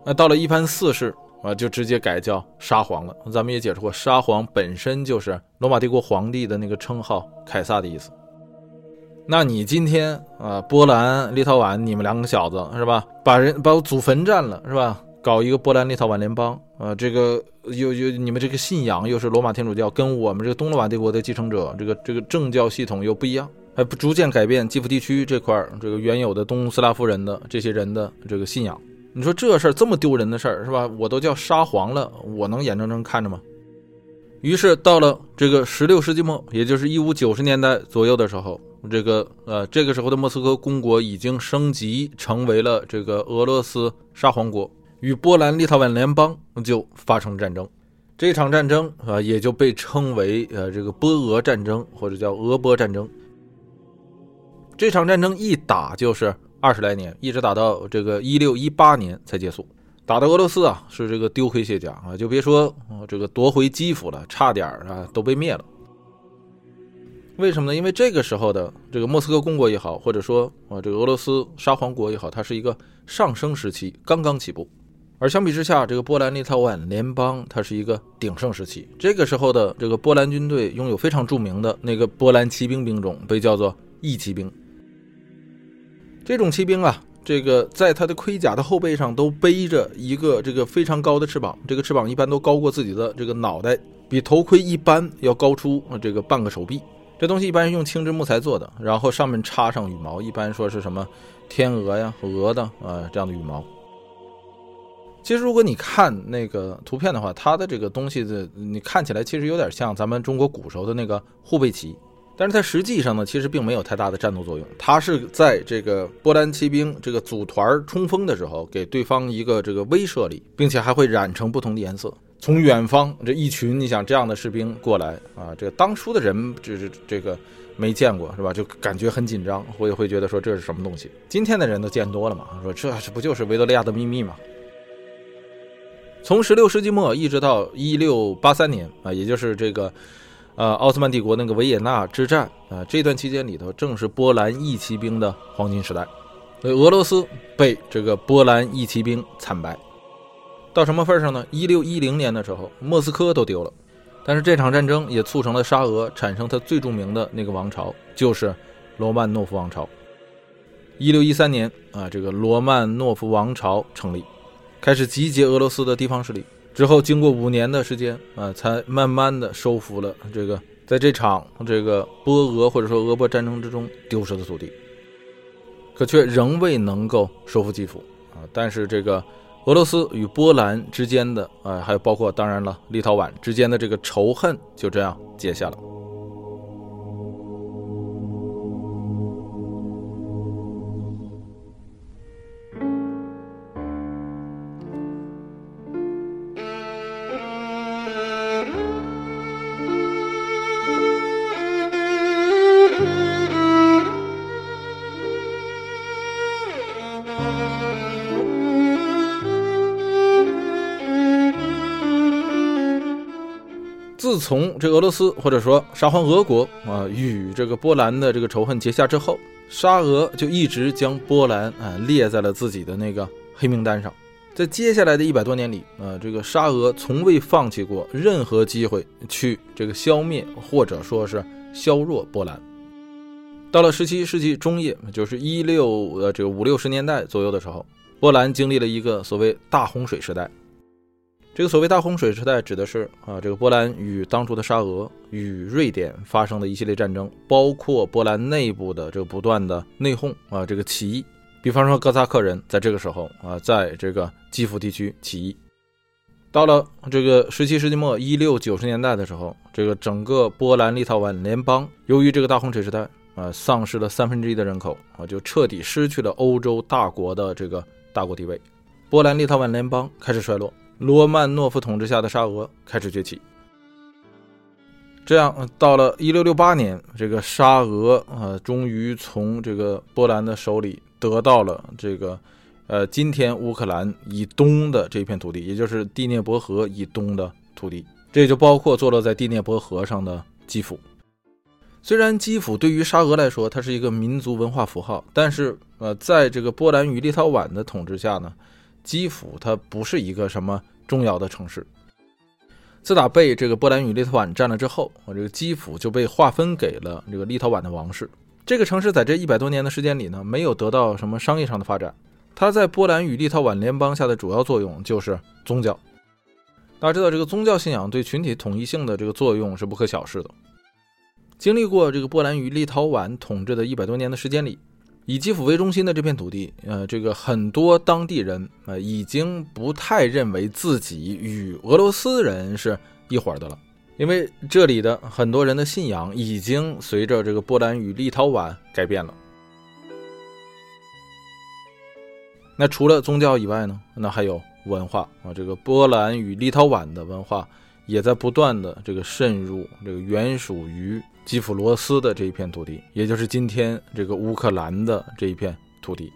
那到了一凡四世啊，就直接改叫沙皇了。咱们也解释过，沙皇本身就是罗马帝国皇帝的那个称号，凯撒的意思。那你今天啊，波兰、立陶宛，你们两个小子是吧？把人把我祖坟占了是吧？搞一个波兰立陶宛联邦啊，这个又又你们这个信仰又是罗马天主教，跟我们这个东罗马帝国的继承者这个这个政教系统又不一样。还不逐渐改变基辅地区这块这个原有的东斯拉夫人的这些人的这个信仰。你说这事儿这么丢人的事儿是吧？我都叫沙皇了，我能眼睁睁看着吗？于是到了这个十六世纪末，也就是一五九十年代左右的时候，这个呃这个时候的莫斯科公国已经升级成为了这个俄罗斯沙皇国，与波兰立陶宛联邦就发生战争。这场战争啊也就被称为呃这个波俄战争或者叫俄波战争。这场战争一打就是二十来年，一直打到这个一六一八年才结束。打的俄罗斯啊是这个丢盔卸甲啊，就别说这个夺回基辅了，差点啊都被灭了。为什么呢？因为这个时候的这个莫斯科公国也好，或者说啊这个俄罗斯沙皇国也好，它是一个上升时期，刚刚起步。而相比之下，这个波兰立陶宛联邦它是一个鼎盛时期。这个时候的这个波兰军队拥有非常著名的那个波兰骑兵兵种，被叫做义骑兵。这种骑兵啊，这个在他的盔甲的后背上都背着一个这个非常高的翅膀，这个翅膀一般都高过自己的这个脑袋，比头盔一般要高出这个半个手臂。这东西一般是用轻质木材做的，然后上面插上羽毛，一般说是什么天鹅呀、鹅的啊这样的羽毛。其实如果你看那个图片的话，它的这个东西的你看起来其实有点像咱们中国古时候的那个护背旗。但是它实际上呢，其实并没有太大的战斗作用。它是在这个波兰骑兵这个组团冲锋的时候，给对方一个这个威慑力，并且还会染成不同的颜色。从远方这一群，你想这样的士兵过来啊，这个当初的人就是这个没见过是吧？就感觉很紧张，会会觉得说这是什么东西？今天的人都见多了嘛，说这这不就是维多利亚的秘密吗？从十六世纪末一直到一六八三年啊，也就是这个。呃，奥斯曼帝国那个维也纳之战啊，这段期间里头正是波兰义骑兵的黄金时代，俄罗斯被这个波兰义骑兵惨败，到什么份上呢？一六一零年的时候，莫斯科都丢了。但是这场战争也促成了沙俄产生他最著名的那个王朝，就是罗曼诺夫王朝。一六一三年啊，这个罗曼诺夫王朝成立，开始集结俄罗斯的地方势力。之后，经过五年的时间啊，才慢慢的收复了这个在这场这个波俄或者说俄波战争之中丢失的土地，可却仍未能够收复基辅啊。但是这个俄罗斯与波兰之间的，啊，还有包括当然了，立陶宛之间的这个仇恨就这样结下了。从这俄罗斯或者说沙皇俄国啊与这个波兰的这个仇恨结下之后，沙俄就一直将波兰啊列在了自己的那个黑名单上。在接下来的一百多年里，啊，这个沙俄从未放弃过任何机会去这个消灭或者说是削弱波兰。到了十七世纪中叶，就是一六呃这个五六十年代左右的时候，波兰经历了一个所谓大洪水时代。这个所谓大洪水时代，指的是啊，这个波兰与当初的沙俄与瑞典发生的一系列战争，包括波兰内部的这个不断的内讧啊，这个起义。比方说，哥萨克人在这个时候啊，在这个基辅地区起义。到了这个十七世纪末一六九十年代的时候，这个整个波兰立陶宛联邦由于这个大洪水时代啊，丧失了三分之一的人口啊，就彻底失去了欧洲大国的这个大国地位，波兰立陶宛联邦开始衰落。罗曼诺夫统治下的沙俄开始崛起，这样到了一六六八年，这个沙俄啊，终于从这个波兰的手里得到了这个，呃，今天乌克兰以东的这片土地，也就是第聂伯河以东的土地，这也就包括坐落在第聂伯河上的基辅。虽然基辅对于沙俄来说，它是一个民族文化符号，但是呃，在这个波兰与立陶宛的统治下呢。基辅它不是一个什么重要的城市。自打被这个波兰与立陶宛占了之后，我这个基辅就被划分给了这个立陶宛的王室。这个城市在这一百多年的时间里呢，没有得到什么商业上的发展。它在波兰与立陶宛联邦下的主要作用就是宗教。大家知道，这个宗教信仰对群体统一性的这个作用是不可小视的。经历过这个波兰与立陶宛统治的一百多年的时间里。以基辅为中心的这片土地，呃，这个很多当地人呃已经不太认为自己与俄罗斯人是一伙的了，因为这里的很多人的信仰已经随着这个波兰与立陶宛改变了。那除了宗教以外呢，那还有文化啊，这个波兰与立陶宛的文化也在不断的这个渗入这个原属于。基辅罗斯的这一片土地，也就是今天这个乌克兰的这一片土地。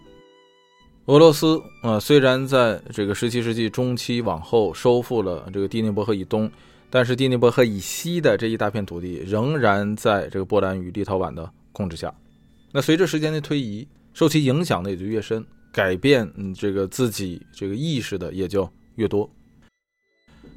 俄罗斯啊，虽然在这个17世纪中期往后收复了这个第聂伯河以东，但是第聂伯河以西的这一大片土地仍然在这个波兰与立陶宛的控制下。那随着时间的推移，受其影响的也就越深，改变嗯这个自己这个意识的也就越多。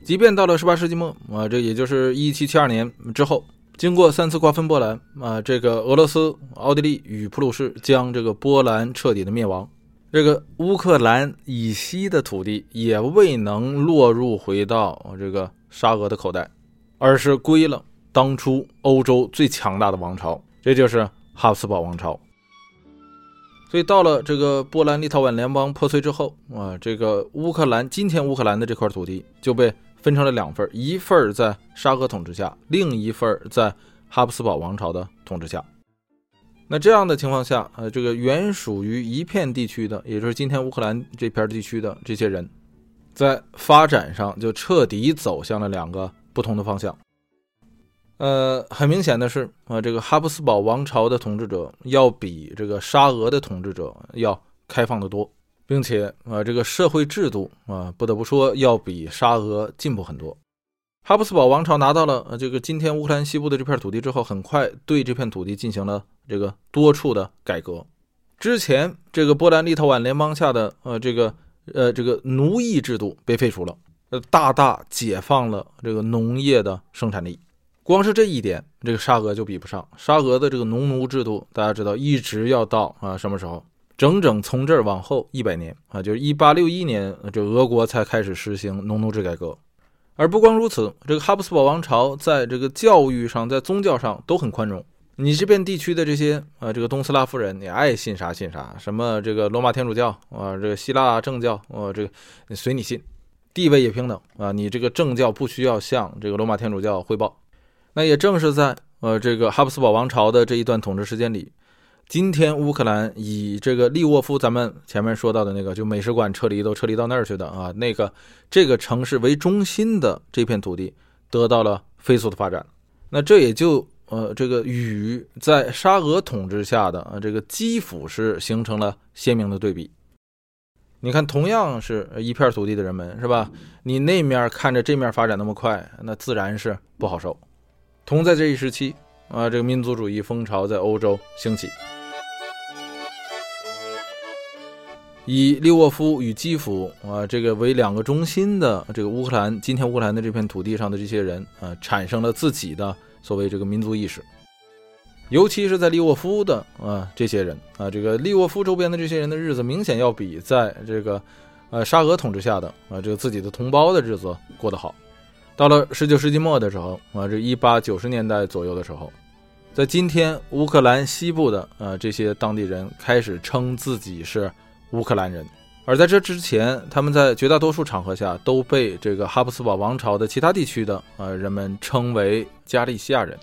即便到了18世纪末啊，这也就是1772年之后。经过三次瓜分波兰，啊，这个俄罗斯、奥地利与普鲁士将这个波兰彻底的灭亡，这个乌克兰以西的土地也未能落入回到这个沙俄的口袋，而是归了当初欧洲最强大的王朝，这就是哈布斯堡王朝。所以到了这个波兰立陶宛联邦破碎之后，啊，这个乌克兰今天乌克兰的这块土地就被。分成了两份一份在沙俄统治下，另一份在哈布斯堡王朝的统治下。那这样的情况下，呃，这个原属于一片地区的，也就是今天乌克兰这片地区的这些人，在发展上就彻底走向了两个不同的方向。呃，很明显的是，啊，这个哈布斯堡王朝的统治者要比这个沙俄的统治者要开放的多。并且啊，这个社会制度啊，不得不说要比沙俄进步很多。哈布斯堡王朝拿到了这个今天乌克兰西部的这片土地之后，很快对这片土地进行了这个多处的改革。之前这个波兰立陶宛联邦下的呃这个呃这个奴役制度被废除了，呃大大解放了这个农业的生产力。光是这一点，这个沙俄就比不上。沙俄的这个农奴制度，大家知道一直要到啊什么时候？整整从这儿往后一百年啊，就是一八六一年，这俄国才开始实行农奴制改革。而不光如此，这个哈布斯堡王朝在这个教育上、在宗教上都很宽容。你这片地区的这些啊，这个东斯拉夫人，你爱信啥信啥，什么这个罗马天主教啊，这个希腊正教啊，这个随你信，地位也平等啊。你这个正教不需要向这个罗马天主教汇报。那也正是在呃这个哈布斯堡王朝的这一段统治时间里，今天乌克兰以这个利沃夫，咱们前面说到的那个就美术馆撤离都撤离到那儿去的啊，那个这个城市为中心的这片土地得到了飞速的发展。那这也就。呃，这个与在沙俄统治下的啊，这个基辅是形成了鲜明的对比。你看，同样是一片土地的人们，是吧？你那面看着这面发展那么快，那自然是不好受。同在这一时期啊，这个民族主义风潮在欧洲兴起，以利沃夫与基辅啊这个为两个中心的这个乌克兰，今天乌克兰的这片土地上的这些人啊，产生了自己的。所谓这个民族意识，尤其是在利沃夫的啊这些人啊，这个利沃夫周边的这些人的日子，明显要比在这个呃沙俄统治下的啊这个自己的同胞的日子过得好。到了十九世纪末的时候啊，这一八九十年代左右的时候，在今天乌克兰西部的啊这些当地人开始称自己是乌克兰人。而在这之前，他们在绝大多数场合下都被这个哈布斯堡王朝的其他地区的呃人们称为加利西亚人。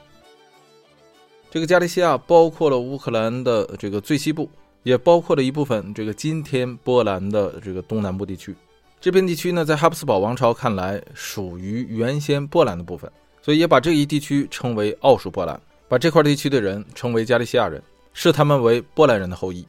这个加利西亚包括了乌克兰的这个最西部，也包括了一部分这个今天波兰的这个东南部地区。这片地区呢，在哈布斯堡王朝看来属于原先波兰的部分，所以也把这一地区称为奥属波兰，把这块地区的人称为加利西亚人，视他们为波兰人的后裔。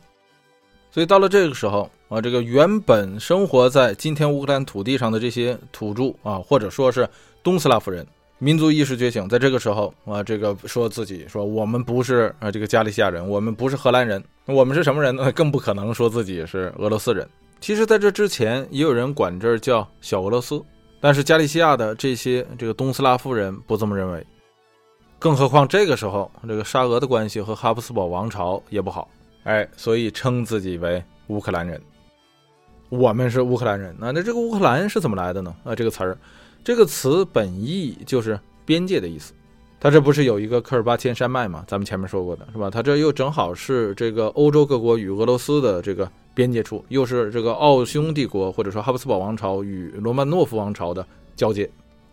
所以到了这个时候啊，这个原本生活在今天乌克兰土地上的这些土著啊，或者说是东斯拉夫人，民族意识觉醒，在这个时候啊，这个说自己说我们不是啊这个加利西亚人，我们不是荷兰人，我们是什么人呢？更不可能说自己是俄罗斯人。其实，在这之前，也有人管这儿叫小俄罗斯，但是加利西亚的这些这个东斯拉夫人不这么认为。更何况这个时候，这个沙俄的关系和哈布斯堡王朝也不好。哎，所以称自己为乌克兰人，我们是乌克兰人。那那这个乌克兰是怎么来的呢？啊，这个词儿，这个词本意就是边界的意思。它这不是有一个科尔巴阡山脉吗？咱们前面说过的是吧？它这又正好是这个欧洲各国与俄罗斯的这个边界处，又是这个奥匈帝国或者说哈布斯堡王朝与罗曼诺夫王朝的交界。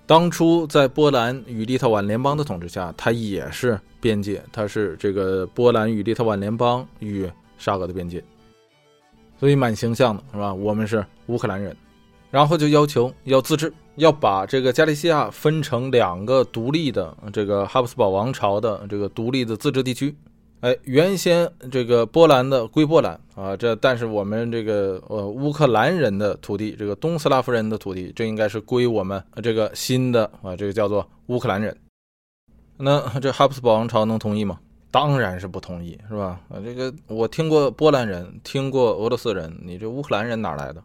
当初在波兰与立陶宛联邦的统治下，它也是边界，它是这个波兰与立陶宛联邦与沙俄的边界，所以蛮形象的，是吧？我们是乌克兰人，然后就要求要自治，要把这个加利西亚分成两个独立的这个哈布斯堡王朝的这个独立的自治地区。哎，原先这个波兰的归波兰啊，这但是我们这个呃乌克兰人的土地，这个东斯拉夫人的土地，这应该是归我们这个新的啊，这个叫做乌克兰人。那这哈布斯堡王朝能同意吗？当然是不同意，是吧？啊，这个我听过波兰人，听过俄罗斯人，你这乌克兰人哪来的？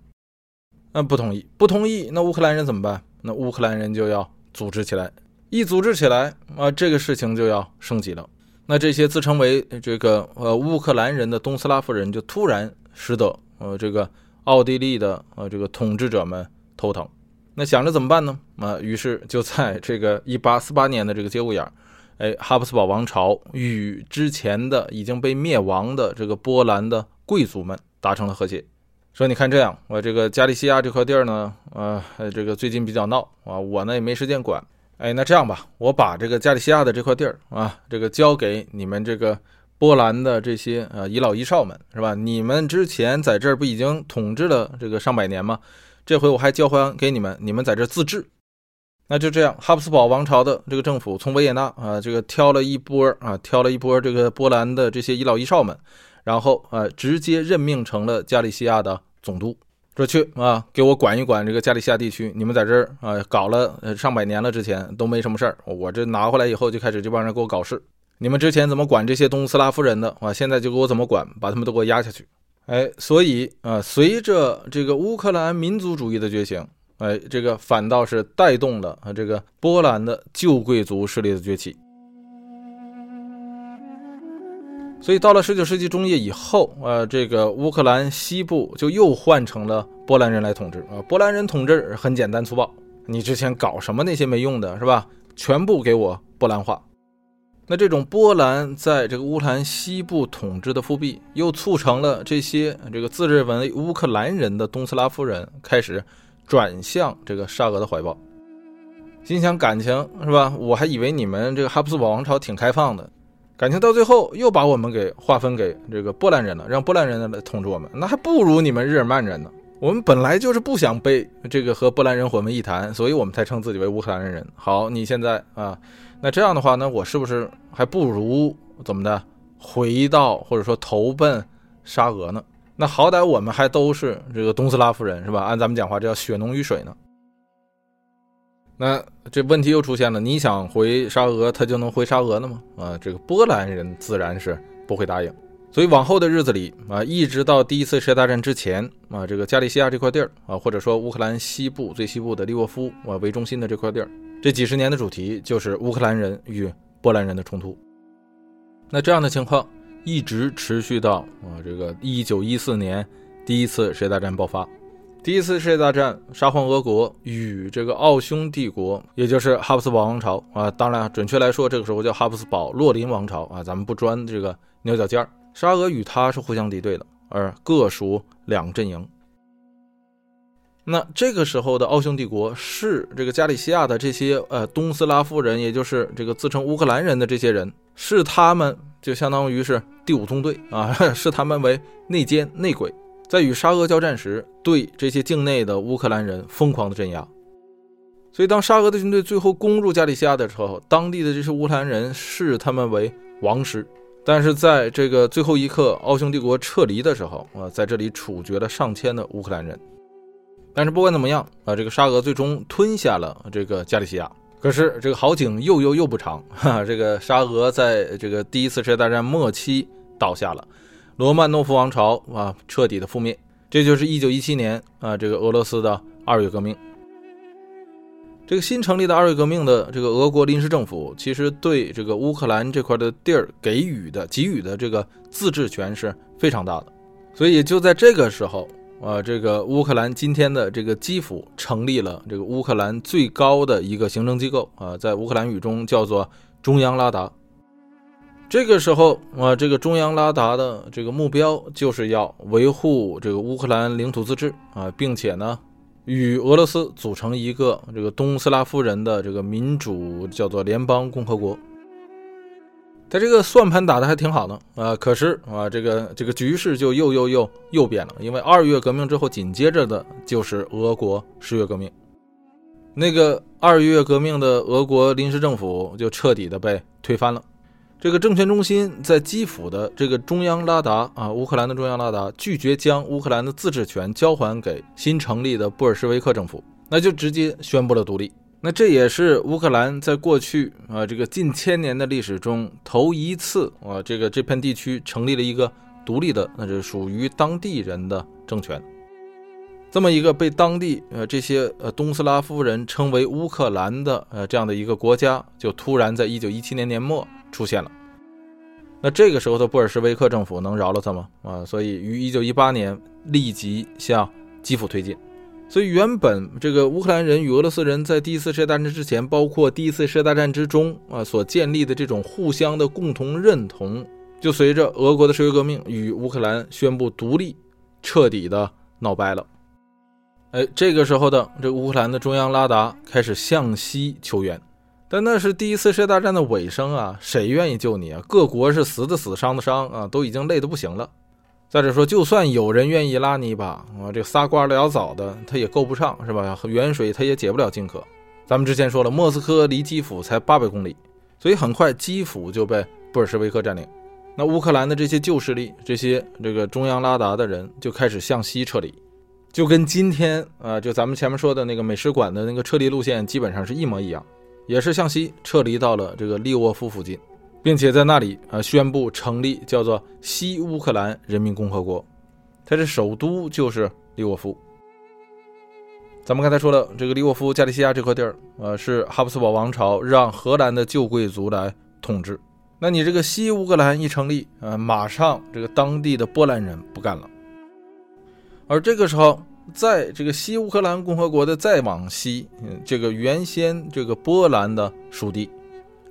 那不同意，不同意，那乌克兰人怎么办？那乌克兰人就要组织起来，一组织起来啊，这个事情就要升级了。那这些自称为这个呃乌克兰人的东斯拉夫人就突然使得呃这个奥地利的呃这个统治者们头疼，那想着怎么办呢？啊，于是就在这个一八四八年的这个节骨眼儿，哎，哈布斯堡王朝与之前的已经被灭亡的这个波兰的贵族们达成了和解，说你看这样，我这个加利西亚这块地儿呢，呃，这个最近比较闹啊，我呢也没时间管。哎，那这样吧，我把这个加利西亚的这块地儿啊，这个交给你们这个波兰的这些呃遗老遗少们，是吧？你们之前在这儿不已经统治了这个上百年吗？这回我还交还给你们，你们在这自治。那就这样，哈布斯堡王朝的这个政府从维也纳啊，这个挑了一波啊，挑了一波这个波兰的这些一老一少们，然后啊，直接任命成了加利西亚的总督。说去啊，给我管一管这个加利西亚地区。你们在这儿啊，搞了上百年了，之前都没什么事儿。我这拿回来以后，就开始这帮人给我搞事。你们之前怎么管这些东斯拉夫人的啊？现在就给我怎么管，把他们都给我压下去。哎，所以啊，随着这个乌克兰民族主义的觉醒，哎，这个反倒是带动了啊这个波兰的旧贵族势力的崛起。所以到了十九世纪中叶以后，呃，这个乌克兰西部就又换成了波兰人来统治啊。波兰人统治很简单粗暴，你之前搞什么那些没用的是吧？全部给我波兰化。那这种波兰在这个乌克兰西部统治的复辟，又促成了这些这个自认为乌克兰人的东斯拉夫人开始转向这个沙俄的怀抱，心想感情是吧？我还以为你们这个哈布斯堡王朝挺开放的，感情到最后又把我们给划分给这个波兰人了，让波兰人来统治我们，那还不如你们日耳曼人呢。我们本来就是不想被这个和波兰人混为一谈，所以我们才称自己为乌克兰人。好，你现在啊。那这样的话，那我是不是还不如怎么的回到或者说投奔沙俄呢？那好歹我们还都是这个东斯拉夫人，是吧？按咱们讲话，这叫血浓于水呢。那这问题又出现了，你想回沙俄，他就能回沙俄了吗？啊，这个波兰人自然是不会答应。所以往后的日子里啊，一直到第一次世界大战之前啊，这个加利西亚这块地儿啊，或者说乌克兰西部最西部的利沃夫啊为中心的这块地儿。这几十年的主题就是乌克兰人与波兰人的冲突。那这样的情况一直持续到啊，这个一九一四年第一次世界大战爆发。第一次世界大战，沙皇俄国与这个奥匈帝国，也就是哈布斯堡王朝啊，当然准确来说，这个时候叫哈布斯堡洛林王朝啊，咱们不钻这个牛角尖儿。沙俄与他是互相敌对的，而各属两阵营。那这个时候的奥匈帝国是这个加利西亚的这些呃东斯拉夫人，也就是这个自称乌克兰人的这些人，是他们就相当于是第五纵队啊，视他们为内奸内鬼，在与沙俄交战时，对这些境内的乌克兰人疯狂的镇压。所以当沙俄的军队最后攻入加利西亚的时候，当地的这些乌克兰人视他们为王师，但是在这个最后一刻，奥匈帝国撤离的时候啊，在这里处决了上千的乌克兰人。但是不管怎么样啊，这个沙俄最终吞下了这个加利西亚。可是这个好景又又又不长，哈，这个沙俄在这个第一次世界大战末期倒下了，罗曼诺夫王朝啊彻底的覆灭。这就是一九一七年啊，这个俄罗斯的二月革命。这个新成立的二月革命的这个俄国临时政府，其实对这个乌克兰这块的地儿给予的给予的这个自治权是非常大的，所以就在这个时候。啊，这个乌克兰今天的这个基辅成立了这个乌克兰最高的一个行政机构啊，在乌克兰语中叫做中央拉达。这个时候啊，这个中央拉达的这个目标就是要维护这个乌克兰领土自治啊，并且呢，与俄罗斯组成一个这个东斯拉夫人的这个民主叫做联邦共和国。他这个算盘打的还挺好的啊，可是啊，这个这个局势就又又又又变了，因为二月革命之后紧接着的就是俄国十月革命，那个二月革命的俄国临时政府就彻底的被推翻了，这个政权中心在基辅的这个中央拉达啊，乌克兰的中央拉达拒绝将乌克兰的自治权交还给新成立的布尔什维克政府，那就直接宣布了独立。那这也是乌克兰在过去啊这个近千年的历史中头一次啊，这个这片地区成立了一个独立的，那是属于当地人的政权。这么一个被当地呃这些呃东斯拉夫人称为乌克兰的呃这样的一个国家，就突然在一九一七年年末出现了。那这个时候的布尔什维克政府能饶了他吗？啊，所以于一九一八年立即向基辅推进。所以，原本这个乌克兰人与俄罗斯人在第一次世界大战之前，包括第一次世界大战之中啊，所建立的这种互相的共同认同，就随着俄国的十月革命与乌克兰宣布独立，彻底的闹掰了。哎，这个时候的这乌克兰的中央拉达开始向西求援，但那是第一次世界大战的尾声啊，谁愿意救你啊？各国是死的死，伤的伤啊，都已经累得不行了。再者说，就算有人愿意拉你一把啊，这仨瓜俩枣的他也够不上，是吧？远水他也解不了近渴。咱们之前说了，莫斯科离基辅才八百公里，所以很快基辅就被布尔什维克占领。那乌克兰的这些旧势力，这些这个中央拉达的人就开始向西撤离，就跟今天啊，就咱们前面说的那个美食馆的那个撤离路线基本上是一模一样，也是向西撤离到了这个利沃夫附近。并且在那里啊，宣布成立叫做西乌克兰人民共和国，它的首都就是利沃夫。咱们刚才说了，这个利沃夫加利西亚这块地儿，呃，是哈布斯堡王朝让荷兰的旧贵族来统治。那你这个西乌克兰一成立，呃，马上这个当地的波兰人不干了。而这个时候，在这个西乌克兰共和国的再往西，这个原先这个波兰的属地。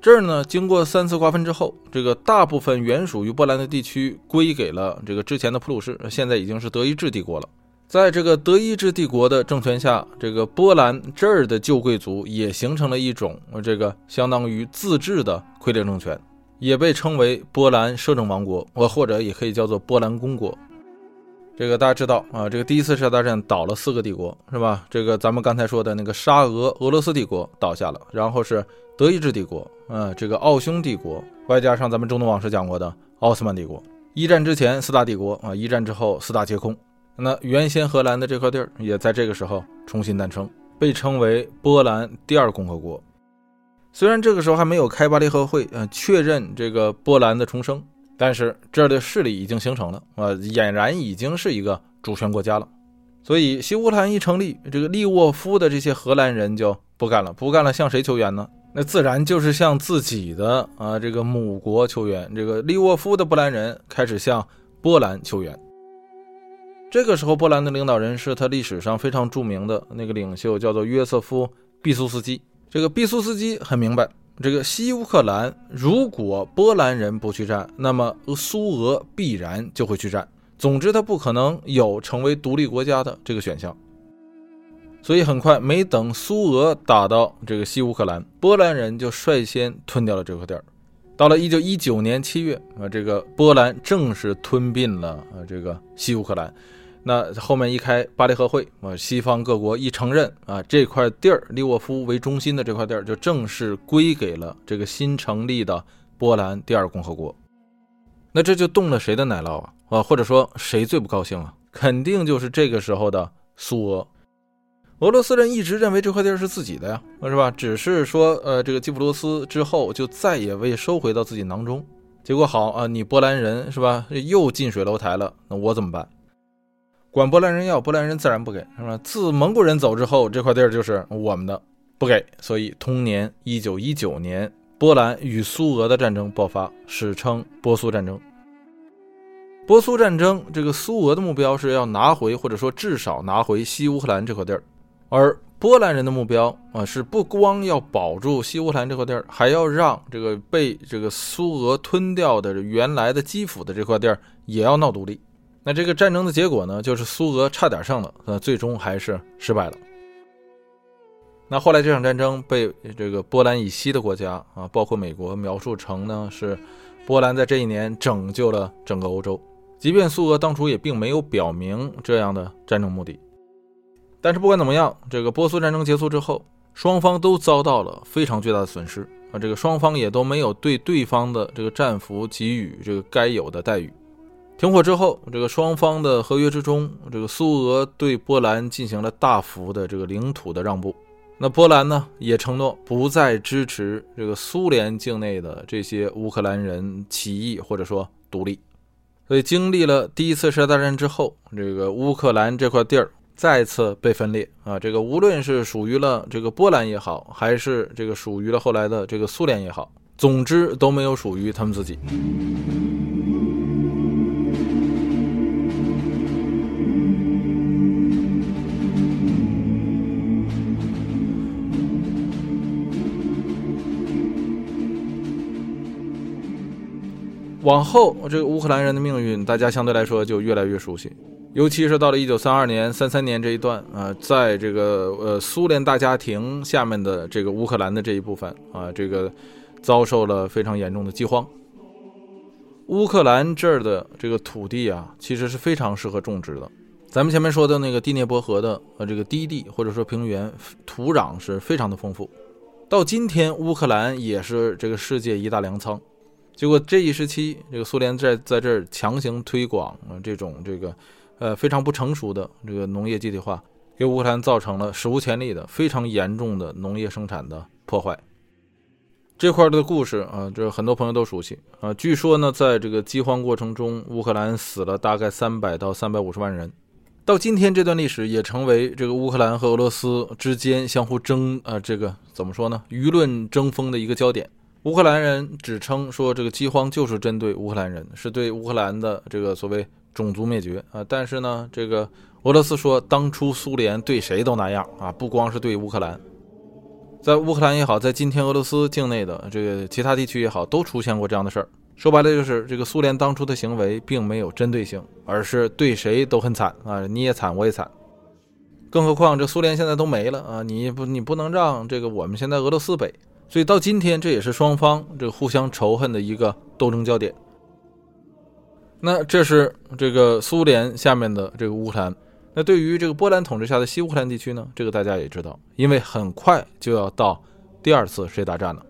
这儿呢，经过三次瓜分之后，这个大部分原属于波兰的地区归给了这个之前的普鲁士，现在已经是德意志帝国了。在这个德意志帝国的政权下，这个波兰这儿的旧贵族也形成了一种这个相当于自治的傀儡政权，也被称为波兰摄政王国，或或者也可以叫做波兰公国。这个大家知道啊，这个第一次世界大战倒了四个帝国，是吧？这个咱们刚才说的那个沙俄俄罗斯帝国倒下了，然后是德意志帝国，啊，这个奥匈帝国，外加上咱们中东往事讲过的奥斯曼帝国。一战之前四大帝国啊，一战之后四大皆空。那原先荷兰的这块地儿也在这个时候重新诞生，被称为波兰第二共和国。虽然这个时候还没有开巴黎和会，呃，确认这个波兰的重生。但是这儿的势力已经形成了，啊，俨然已经是一个主权国家了。所以西乌克兰一成立，这个利沃夫的这些荷兰人就不干了，不干了，向谁求援呢？那自然就是向自己的啊这个母国求援。这个利沃夫的波兰人开始向波兰求援。这个时候，波兰的领导人是他历史上非常著名的那个领袖，叫做约瑟夫·毕苏斯基。这个毕苏斯基很明白。这个西乌克兰，如果波兰人不去战，那么苏俄必然就会去战。总之，他不可能有成为独立国家的这个选项。所以，很快没等苏俄打到这个西乌克兰，波兰人就率先吞掉了这块地儿。到了一九一九年七月，啊，这个波兰正式吞并了啊这个西乌克兰。那后面一开巴黎和会啊，西方各国一承认啊，这块地儿利沃夫为中心的这块地儿就正式归给了这个新成立的波兰第二共和国。那这就动了谁的奶酪啊？啊，或者说谁最不高兴啊？肯定就是这个时候的苏俄。俄罗斯人一直认为这块地儿是自己的呀，是吧？只是说呃，这个基普罗斯之后就再也未收回到自己囊中。结果好啊，你波兰人是吧？又近水楼台了，那我怎么办？管波兰人要，波兰人自然不给，是吧？自蒙古人走之后，这块地儿就是我们的，不给。所以，同年一九一九年，波兰与苏俄的战争爆发，史称波苏战争。波苏战争，这个苏俄的目标是要拿回，或者说至少拿回西乌克兰这块地儿，而波兰人的目标啊，是不光要保住西乌克兰这块地儿，还要让这个被这个苏俄吞掉的原来的基辅的这块地儿也要闹独立。那这个战争的结果呢，就是苏俄差点胜了，那，最终还是失败了。那后来这场战争被这个波兰以西的国家啊，包括美国描述成呢是波兰在这一年拯救了整个欧洲。即便苏俄当初也并没有表明这样的战争目的，但是不管怎么样，这个波苏战争结束之后，双方都遭到了非常巨大的损失啊，这个双方也都没有对对方的这个战俘给予这个该有的待遇。停火之后，这个双方的合约之中，这个苏俄对波兰进行了大幅的这个领土的让步。那波兰呢，也承诺不再支持这个苏联境内的这些乌克兰人起义或者说独立。所以，经历了第一次世界大战之后，这个乌克兰这块地儿再次被分裂啊，这个无论是属于了这个波兰也好，还是这个属于了后来的这个苏联也好，总之都没有属于他们自己。往后，这个乌克兰人的命运，大家相对来说就越来越熟悉。尤其是到了一九三二年、三三年这一段啊，在这个呃苏联大家庭下面的这个乌克兰的这一部分啊，这个遭受了非常严重的饥荒。乌克兰这儿的这个土地啊，其实是非常适合种植的。咱们前面说的那个第聂伯河的呃这个低地或者说平原，土壤是非常的丰富。到今天，乌克兰也是这个世界一大粮仓。结果这一时期，这个苏联在在这儿强行推广啊这种这个，呃非常不成熟的这个农业集体化，给乌克兰造成了史无前例的非常严重的农业生产的破坏。这块的故事啊，这很多朋友都熟悉啊。据说呢，在这个饥荒过程中，乌克兰死了大概三百到三百五十万人。到今天，这段历史也成为这个乌克兰和俄罗斯之间相互争啊，这个怎么说呢？舆论争锋的一个焦点。乌克兰人指称说，这个饥荒就是针对乌克兰人，是对乌克兰的这个所谓种族灭绝啊。但是呢，这个俄罗斯说，当初苏联对谁都那样啊，不光是对乌克兰。在乌克兰也好，在今天俄罗斯境内的这个其他地区也好，都出现过这样的事儿。说白了就是这个苏联当初的行为并没有针对性，而是对谁都很惨啊，你也惨，我也惨。更何况这苏联现在都没了啊，你不你不能让这个我们现在俄罗斯北，所以到今天这也是双方这个互相仇恨的一个斗争焦点。那这是这个苏联下面的这个乌克兰，那对于这个波兰统治下的西乌克兰地区呢，这个大家也知道，因为很快就要到第二次世界大战了。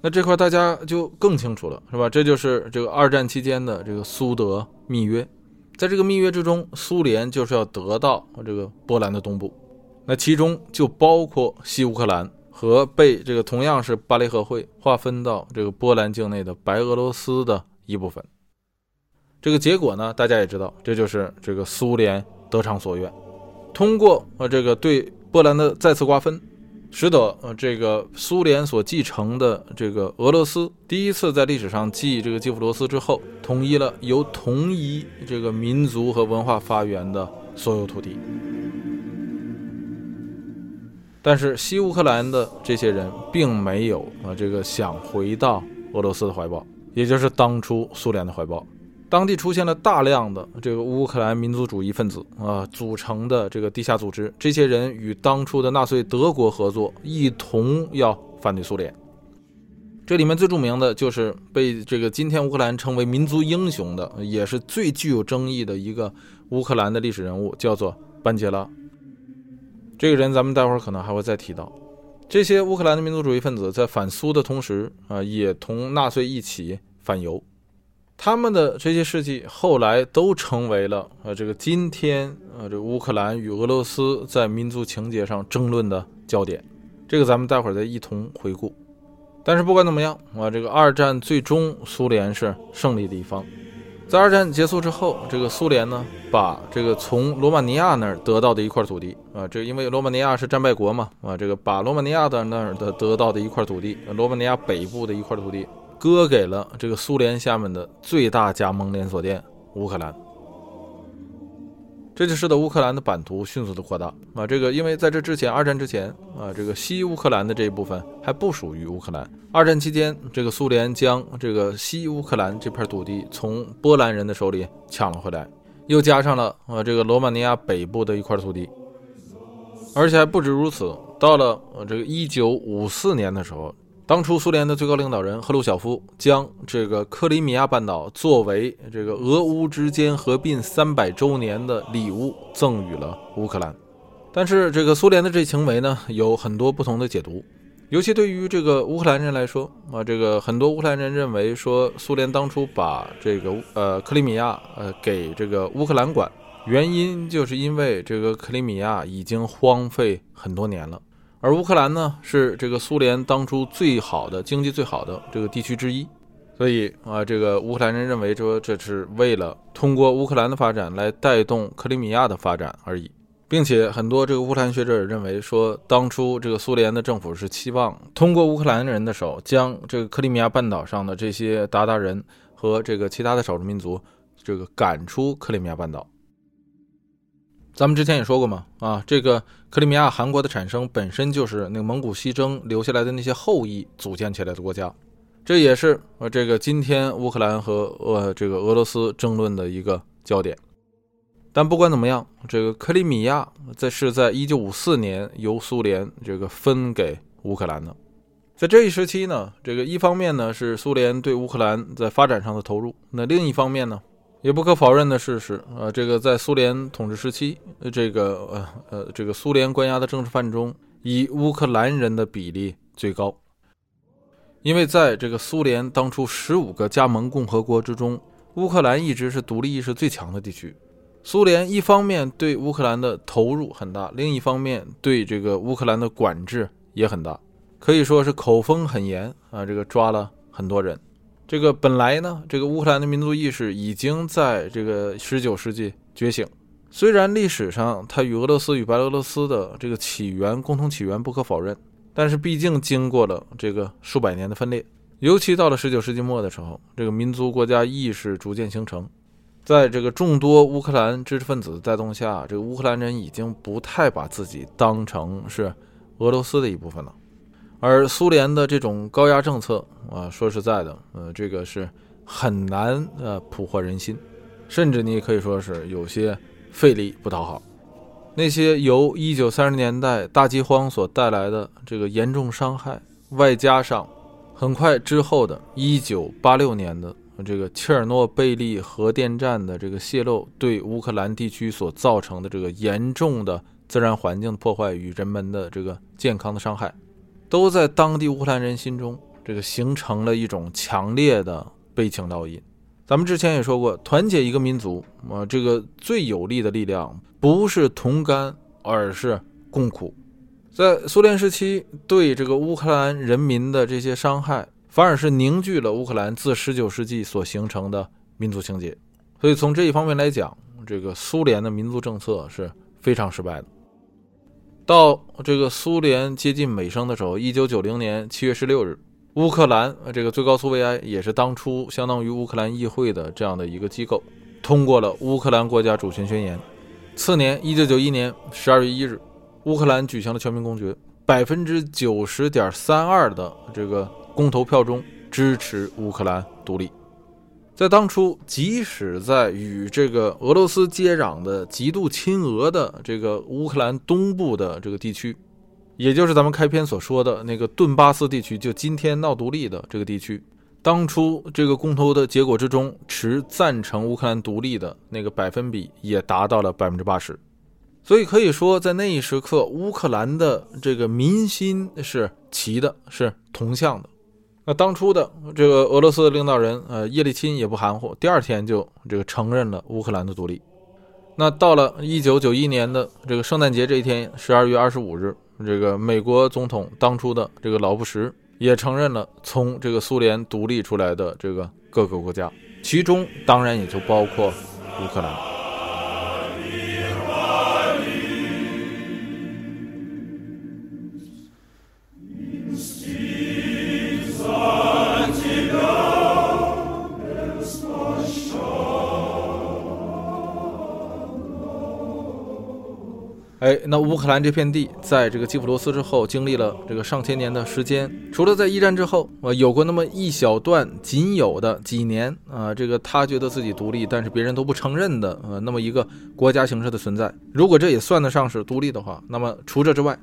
那这块大家就更清楚了，是吧？这就是这个二战期间的这个苏德密约，在这个密约之中，苏联就是要得到这个波兰的东部，那其中就包括西乌克兰和被这个同样是巴黎和会划分到这个波兰境内的白俄罗斯的一部分。这个结果呢，大家也知道，这就是这个苏联得偿所愿，通过呃这个对波兰的再次瓜分。使得呃这个苏联所继承的这个俄罗斯第一次在历史上继这个基辅罗斯之后，统一了由同一这个民族和文化发源的所有土地。但是西乌克兰的这些人并没有啊这个想回到俄罗斯的怀抱，也就是当初苏联的怀抱。当地出现了大量的这个乌克兰民族主义分子啊组成的这个地下组织，这些人与当初的纳粹德国合作，一同要反对苏联。这里面最著名的就是被这个今天乌克兰称为民族英雄的，也是最具有争议的一个乌克兰的历史人物，叫做班杰拉。这个人咱们待会儿可能还会再提到。这些乌克兰的民族主义分子在反苏的同时啊，也同纳粹一起反犹。他们的这些事迹后来都成为了呃这个今天呃这乌克兰与俄罗斯在民族情节上争论的焦点，这个咱们待会儿再一同回顾。但是不管怎么样啊，这个二战最终苏联是胜利的一方。在二战结束之后，这个苏联呢把这个从罗马尼亚那儿得到的一块土地啊，这因为罗马尼亚是战败国嘛啊，这个把罗马尼亚的那儿的得到的一块土地，罗马尼亚北部的一块土地。割给了这个苏联下面的最大加盟连锁店乌克兰，这就使得乌克兰的版图迅速的扩大啊！这个因为在这之前，二战之前啊，这个西乌克兰的这一部分还不属于乌克兰。二战期间，这个苏联将这个西乌克兰这片土地从波兰人的手里抢了回来，又加上了啊这个罗马尼亚北部的一块土地，而且还不止如此。到了呃这个一九五四年的时候。当初苏联的最高领导人赫鲁晓夫将这个克里米亚半岛作为这个俄乌之间合并三百周年的礼物赠予了乌克兰，但是这个苏联的这行为呢有很多不同的解读，尤其对于这个乌克兰人来说啊，这个很多乌克兰人认为说苏联当初把这个呃克里米亚呃给这个乌克兰管，原因就是因为这个克里米亚已经荒废很多年了。而乌克兰呢，是这个苏联当初最好的经济最好的这个地区之一，所以啊，这个乌克兰人认为说这是为了通过乌克兰的发展来带动克里米亚的发展而已，并且很多这个乌克兰学者也认为说，当初这个苏联的政府是期望通过乌克兰人的手将这个克里米亚半岛上的这些鞑靼人和这个其他的少数民族这个赶出克里米亚半岛。咱们之前也说过嘛，啊，这个克里米亚汗国的产生本身就是那个蒙古西征留下来的那些后裔组建起来的国家，这也是呃这个今天乌克兰和呃这个俄罗斯争论的一个焦点。但不管怎么样，这个克里米亚在是在一九五四年由苏联这个分给乌克兰的，在这一时期呢，这个一方面呢是苏联对乌克兰在发展上的投入，那另一方面呢。也不可否认的事实，呃，这个在苏联统治时期，这个呃呃，这个苏联关押的政治犯中，以乌克兰人的比例最高。因为在这个苏联当初十五个加盟共和国之中，乌克兰一直是独立意识最强的地区。苏联一方面对乌克兰的投入很大，另一方面对这个乌克兰的管制也很大，可以说是口风很严啊，这个抓了很多人。这个本来呢，这个乌克兰的民族意识已经在这个十九世纪觉醒。虽然历史上它与俄罗斯与白俄罗斯的这个起源共同起源不可否认，但是毕竟经过了这个数百年的分裂。尤其到了十九世纪末的时候，这个民族国家意识逐渐形成，在这个众多乌克兰知识分子带动下，这个乌克兰人已经不太把自己当成是俄罗斯的一部分了。而苏联的这种高压政策啊，说实在的，呃，这个是很难呃捕获人心，甚至你也可以说是有些费力不讨好。那些由1930年代大饥荒所带来的这个严重伤害，外加上很快之后的1986年的这个切尔诺贝利核电站的这个泄漏，对乌克兰地区所造成的这个严重的自然环境破坏与人们的这个健康的伤害。都在当地乌克兰人心中，这个形成了一种强烈的悲情烙印。咱们之前也说过，团结一个民族啊，这个最有力的力量不是同甘，而是共苦。在苏联时期，对这个乌克兰人民的这些伤害，反而是凝聚了乌克兰自19世纪所形成的民族情结。所以从这一方面来讲，这个苏联的民族政策是非常失败的。到这个苏联接近尾声的时候，一九九零年七月十六日，乌克兰这个最高苏维埃也是当初相当于乌克兰议会的这样的一个机构，通过了乌克兰国家主权宣言。次年一九九一年十二月一日，乌克兰举行了全民公决，百分之九十点三二的这个公投票中支持乌克兰独立。在当初，即使在与这个俄罗斯接壤的极度亲俄的这个乌克兰东部的这个地区，也就是咱们开篇所说的那个顿巴斯地区，就今天闹独立的这个地区，当初这个公投的结果之中，持赞成乌克兰独立的那个百分比也达到了百分之八十，所以可以说，在那一时刻，乌克兰的这个民心是齐的，是同向的。那当初的这个俄罗斯的领导人，呃，叶利钦也不含糊，第二天就这个承认了乌克兰的独立。那到了一九九一年的这个圣诞节这一天，十二月二十五日，这个美国总统当初的这个老布什也承认了从这个苏联独立出来的这个各个国家，其中当然也就包括乌克兰。哎，那乌克兰这片地，在这个基辅罗斯之后，经历了这个上千年的时间。除了在一战之后，啊，有过那么一小段仅有的几年，啊，这个他觉得自己独立，但是别人都不承认的，呃，那么一个国家形式的存在。如果这也算得上是独立的话，那么除这之外，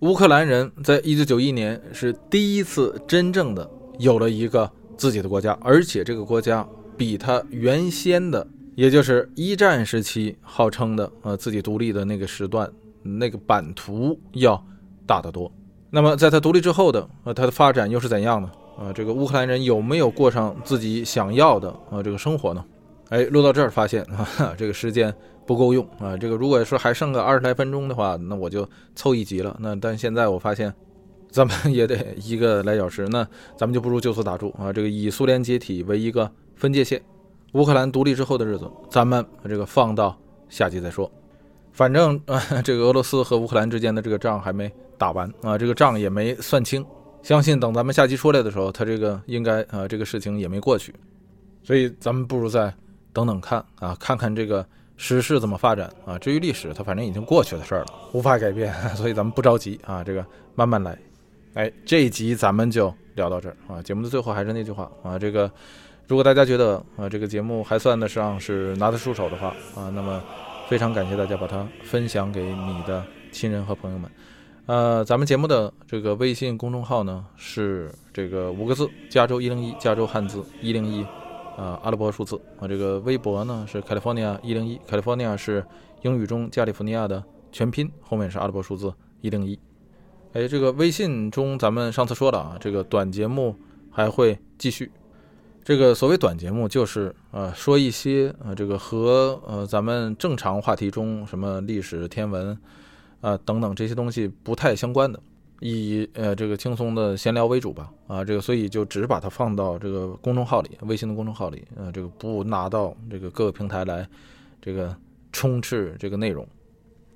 乌克兰人在一九九一年是第一次真正的有了一个自己的国家，而且这个国家比他原先的，也就是一战时期号称的，呃，自己独立的那个时段。那个版图要大得多。那么，在他独立之后的呃，他的发展又是怎样呢？啊，这个乌克兰人有没有过上自己想要的啊这个生活呢？哎，录到这儿发现 啊，这个时间不够用啊。这个如果说还剩个二十来分钟的话，那我就凑一集了。那但现在我发现，咱们 也得一个来小时，那咱们就不如就此打住啊。这个以苏联解体为一个分界线，乌克兰独立之后的日子，咱们这个放到下集再说。反正啊，这个俄罗斯和乌克兰之间的这个仗还没打完啊，这个账也没算清。相信等咱们下期出来的时候，他这个应该啊，这个事情也没过去。所以咱们不如再等等看啊，看看这个时事怎么发展啊。至于历史，它反正已经过去的事儿了，无法改变，所以咱们不着急啊，这个慢慢来。哎，这一集咱们就聊到这儿啊。节目的最后还是那句话啊，这个如果大家觉得啊这个节目还算得上是拿得出手的话啊，那么。非常感谢大家把它分享给你的亲人和朋友们。呃，咱们节目的这个微信公众号呢是这个五个字：加州一零一，加州汉字一零一，啊，阿拉伯数字。啊，这个微博呢是 California 一零一，California 是英语中加利福尼亚的全拼，后面是阿拉伯数字一零一。哎，这个微信中咱们上次说了啊，这个短节目还会继续。这个所谓短节目，就是呃说一些呃这个和呃咱们正常话题中什么历史、天文，啊等等这些东西不太相关的，以呃这个轻松的闲聊为主吧。啊，这个所以就只把它放到这个公众号里，微信的公众号里，呃这个不拿到这个各个平台来，这个充斥这个内容。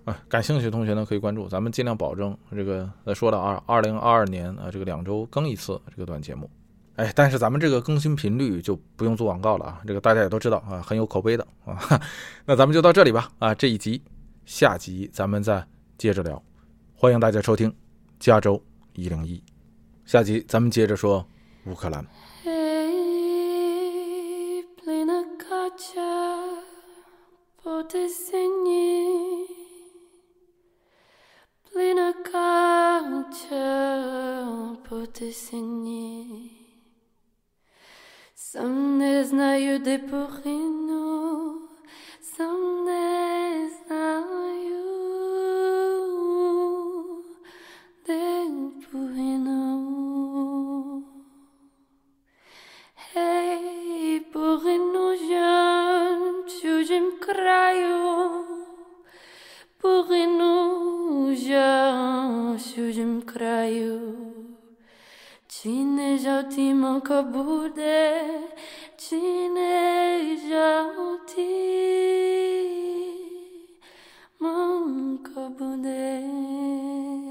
啊，感兴趣的同学呢可以关注，咱们尽量保证这个再说到二二零二二年啊这个两周更一次这个短节目。哎，但是咱们这个更新频率就不用做广告了啊，这个大家也都知道啊，很有口碑的啊。那咱们就到这里吧啊，这一集，下集咱们再接着聊。欢迎大家收听《加州一零一》，下集咱们接着说乌克兰。Sam ne znaju de porinu, sam ne znaju de porinu. Hej, porinu žan, čuđem kraju, porinu žan, čuđem kraju. Cine jauti mon kabude, cine jauti mon kabude.